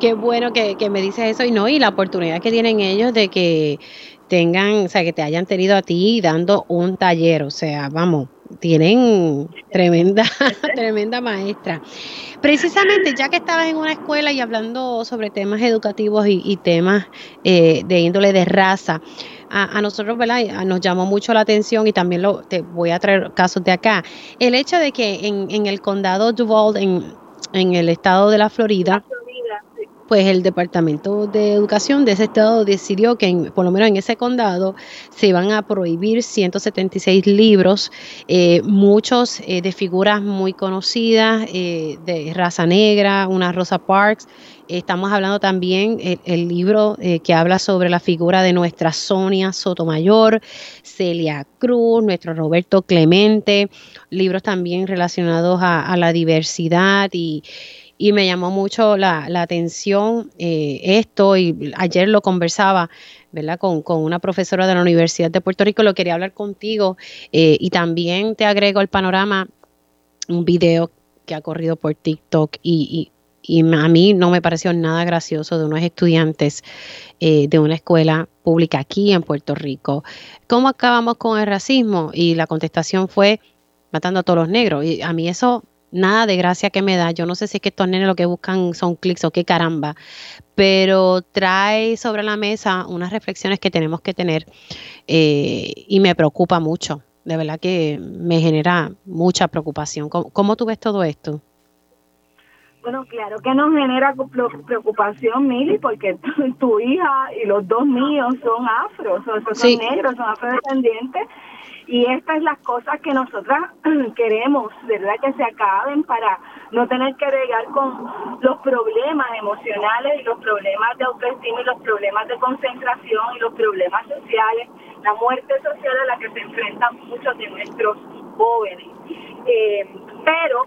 qué bueno que, que me dices eso y no, y la oportunidad que tienen ellos de que tengan, o sea, que te hayan tenido a ti dando un taller, o sea, vamos, tienen tremenda, [laughs] tremenda maestra. Precisamente, ya que estabas en una escuela y hablando sobre temas educativos y, temas eh, de índole de raza, a, nosotros, ¿verdad? Nos llamó mucho la atención y también lo, te voy a traer casos de acá. El hecho de que en, en el condado Duval, en, en el estado de la Florida, pues el Departamento de Educación de ese estado decidió que por lo menos en ese condado se iban a prohibir 176 libros, eh, muchos eh, de figuras muy conocidas, eh, de raza negra, una Rosa Parks, Estamos hablando también el, libro que habla sobre la figura de nuestra Sonia Sotomayor, Celia Cruz, nuestro Roberto Clemente, libros también relacionados a, la diversidad y, me llamó mucho la, atención eh, esto y ayer lo conversaba ¿verdad? Con, una profesora de la Universidad de Puerto Rico, lo quería hablar contigo eh, y también te agrego al panorama un video que ha corrido por TikTok y, a mí no me pareció nada gracioso de unos estudiantes eh, de una escuela pública aquí en Puerto Rico. ¿Cómo acabamos con el racismo? Y la contestación fue matando a todos los negros. Y a mí eso nada de gracia que me da. Yo no sé si es que estos nenes lo que buscan son clics o qué caramba, pero trae sobre la mesa unas reflexiones que tenemos que tener eh, y me preocupa mucho de verdad que me genera mucha preocupación. ¿Cómo, tú ves todo esto? Bueno, claro que nos genera preocupación, Mili, porque [laughs] tu, hija y los dos míos son afros, son, negros, son afrodescendientes, y estas es las cosas que nosotras [clears throat] queremos, ¿verdad? Que se acaben para no tener que regar con los problemas emocionales y los problemas de autoestima y los problemas de concentración y los problemas sociales la muerte social a la que se enfrentan muchos de nuestros jóvenes. Eh, pero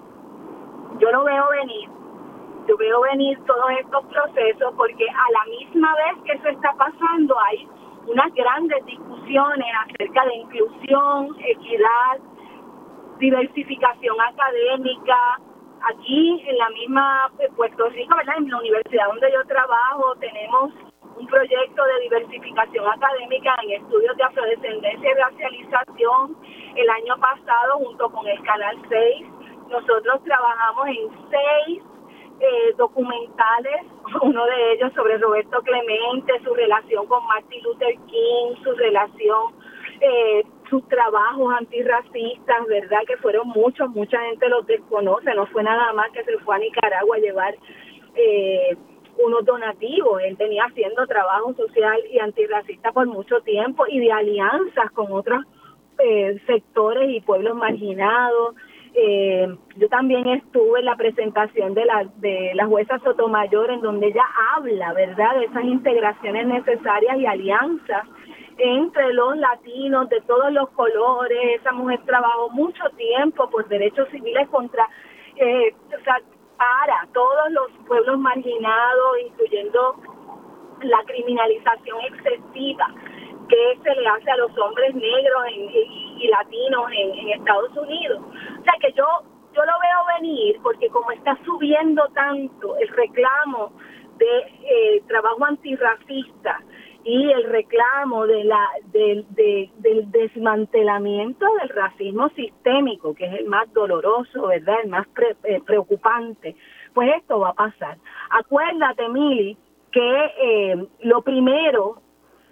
yo no veo venir, yo veo venir todos estos procesos porque a la misma vez que eso está pasando hay unas grandes discusiones acerca de inclusión, equidad, diversificación académica. Aquí en la misma Puerto Rico, en la universidad donde yo trabajo, tenemos un proyecto de diversificación académica en estudios de afrodescendencia y racialización. El año pasado, junto con el Canal 6, nosotros trabajamos en seis eh, documentales, [laughs] uno de ellos sobre Roberto Clemente, su relación con Martin Luther King, su relación, eh, sus trabajos antirracistas, ¿verdad? Que fueron muchos, mucha gente los desconoce, no fue nada más que se fue a Nicaragua a llevar eh, unos donativos. Él tenía haciendo trabajo social y antirracista por mucho tiempo y de alianzas con otros eh, sectores y pueblos marginados. Eh, yo también estuve en la presentación de la, de la jueza Sotomayor en donde ella habla, ¿verdad?, de esas integraciones necesarias y alianzas entre los latinos de todos los colores. Esa mujer trabajó mucho tiempo por derechos civiles contra, eh, o sea, para todos los pueblos marginados, incluyendo la criminalización excesiva que se le hace a los hombres negros y, latinos en, Estados Unidos. O sea que yo yo lo veo venir porque como está subiendo tanto el reclamo de eh, trabajo antirracista y el reclamo de la del desmantelamiento del racismo sistémico, que es el más doloroso, ¿verdad? El más eh, preocupante. Pues esto va a pasar. Acuérdate, Mili, que eh, lo primero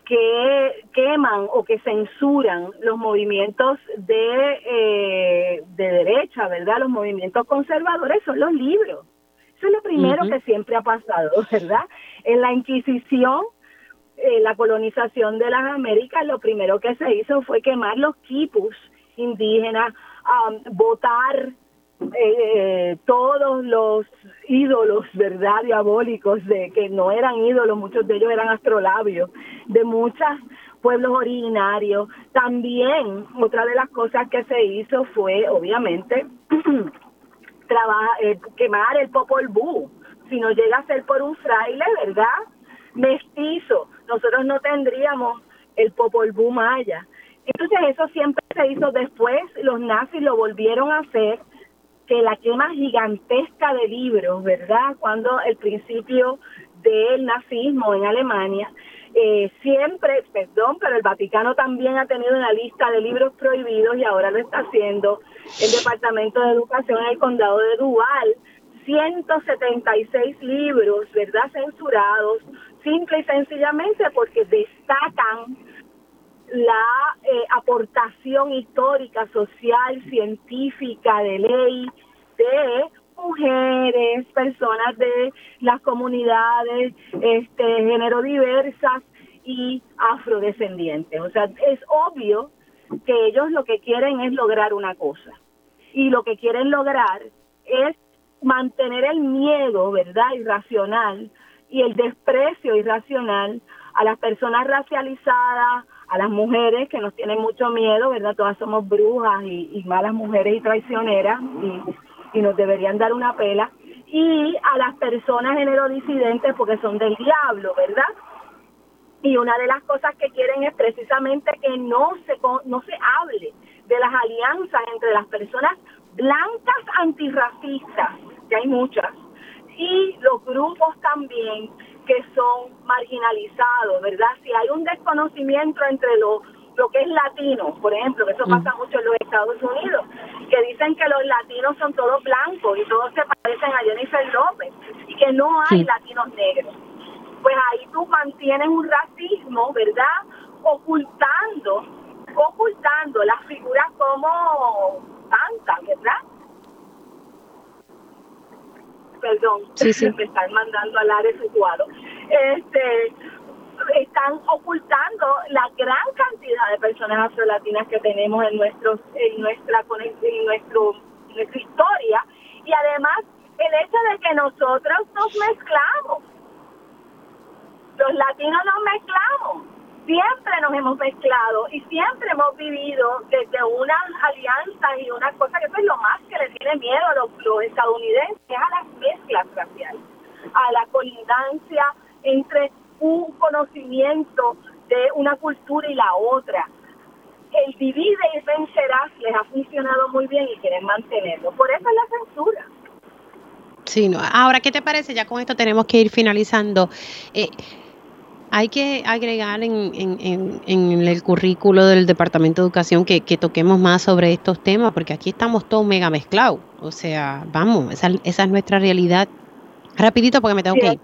que queman o que censuran los movimientos de, eh, de derecha, ¿verdad? Los movimientos conservadores son los libros. Eso es lo primero que siempre ha pasado, [laughs] ¿verdad? En la Inquisición eh, la colonización de las Américas, lo primero que se hizo fue quemar los quipus indígenas, votar eh, todos los ídolos, ¿verdad? Diabólicos, de que no eran ídolos, muchos de ellos eran astrolabios, de muchos pueblos originarios. También otra de las cosas que se hizo fue, obviamente, [clears throat] eh, quemar el Popol Vuh. Si no llega a ser por un fraile, ¿verdad? Mestizo, nosotros no tendríamos el Popol Vuh maya. Entonces eso siempre se hizo después, los nazis lo volvieron a hacer, que la quema gigantesca de libros, ¿verdad? Cuando el principio del nazismo en Alemania, eh, siempre, perdón, pero el Vaticano también ha tenido una lista de libros prohibidos y ahora lo está haciendo el Departamento de Educación en el Condado de Duval, 176 libros, ¿verdad?, censurados simple y sencillamente porque destacan la eh, aportación histórica, social, científica, de ley de mujeres, personas de las comunidades, este género diversas y afrodescendientes. O sea, es obvio que ellos lo que quieren es lograr una cosa. Y lo que quieren lograr es mantener el miedo, ¿verdad? Irracional y el desprecio irracional a las personas racializadas, a las mujeres que nos tienen mucho miedo, ¿verdad? Todas somos brujas y, malas mujeres y traicioneras y, nos deberían dar una pela. Y a las personas género disidentes porque son del diablo, ¿verdad? Y una de las cosas que quieren es precisamente que no se, no se hable de las alianzas entre las personas blancas antirracistas, que hay muchas, y los grupos también que son marginalizados, ¿verdad? Si hay un desconocimiento entre lo, lo que es latino, por ejemplo, que eso mm. pasa mucho en los Estados Unidos, que dicen que los latinos son todos blancos y todos se parecen a Jennifer López y que no hay latinos negros. Pues ahí tú mantienes un racismo, ¿verdad? Ocultando, ocultando las figuras como tantas, ¿verdad? Perdón, sí, sí. [laughs] me están mandando al área situado, este, están ocultando la gran cantidad de personas afrolatinas que tenemos en nuestros en nuestra en nuestro nuestra historia. Y además el hecho de que nosotros nos mezclamos. Los latinos nos mezclamos siempre nos hemos mezclado y siempre hemos vivido desde unas alianzas y una cosa que eso es lo más que le tiene miedo a los, estadounidenses, a las mezclas raciales, a la colindancia entre un conocimiento de una cultura y la otra. El divide y vencerás les ha funcionado muy bien y quieren mantenerlo. Por eso es la censura. Sí, no. Ahora, ¿qué te parece? Ya con esto tenemos que ir finalizando. Eh, hay que agregar en, en, en, el currículo del Departamento de Educación que, que, toquemos más sobre estos temas, porque aquí estamos todos mega mezclados. O sea, vamos, esa, esa es nuestra realidad. Rapidito porque me tengo que ir.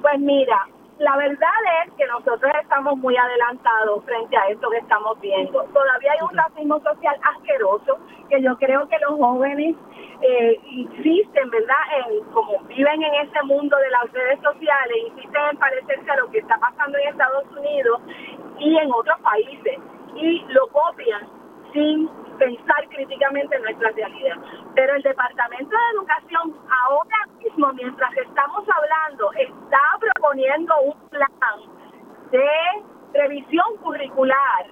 Pues mira, la verdad es que nosotros estamos muy adelantados frente a esto que estamos viendo. Todavía hay un racismo social asqueroso que yo creo que los jóvenes eh, insisten, ¿verdad?, en como viven en ese mundo de las redes sociales, insisten en parecerse a lo que está pasando en Estados Unidos y en otros países y lo copian sin pensar críticamente en nuestra realidad. Pero el Departamento de Educación ahora mismo, mientras estamos hablando, está proponiendo un plan de revisión curricular,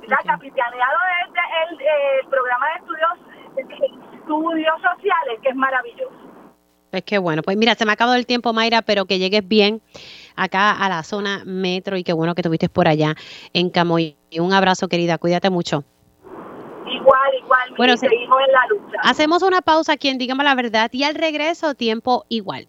¿verdad? capitaneado desde el, el programa de estudios estudios sociales, que es maravilloso. Es que bueno, pues mira, se me ha acabado el tiempo, Mayra, pero que llegues bien acá a la zona metro y qué bueno que estuviste por allá en Camoy. Un abrazo, querida, cuídate mucho. Igual, igual, bueno, seguimos en la lucha. Hacemos una pausa aquí en Dígame la Verdad y al regreso tiempo igual.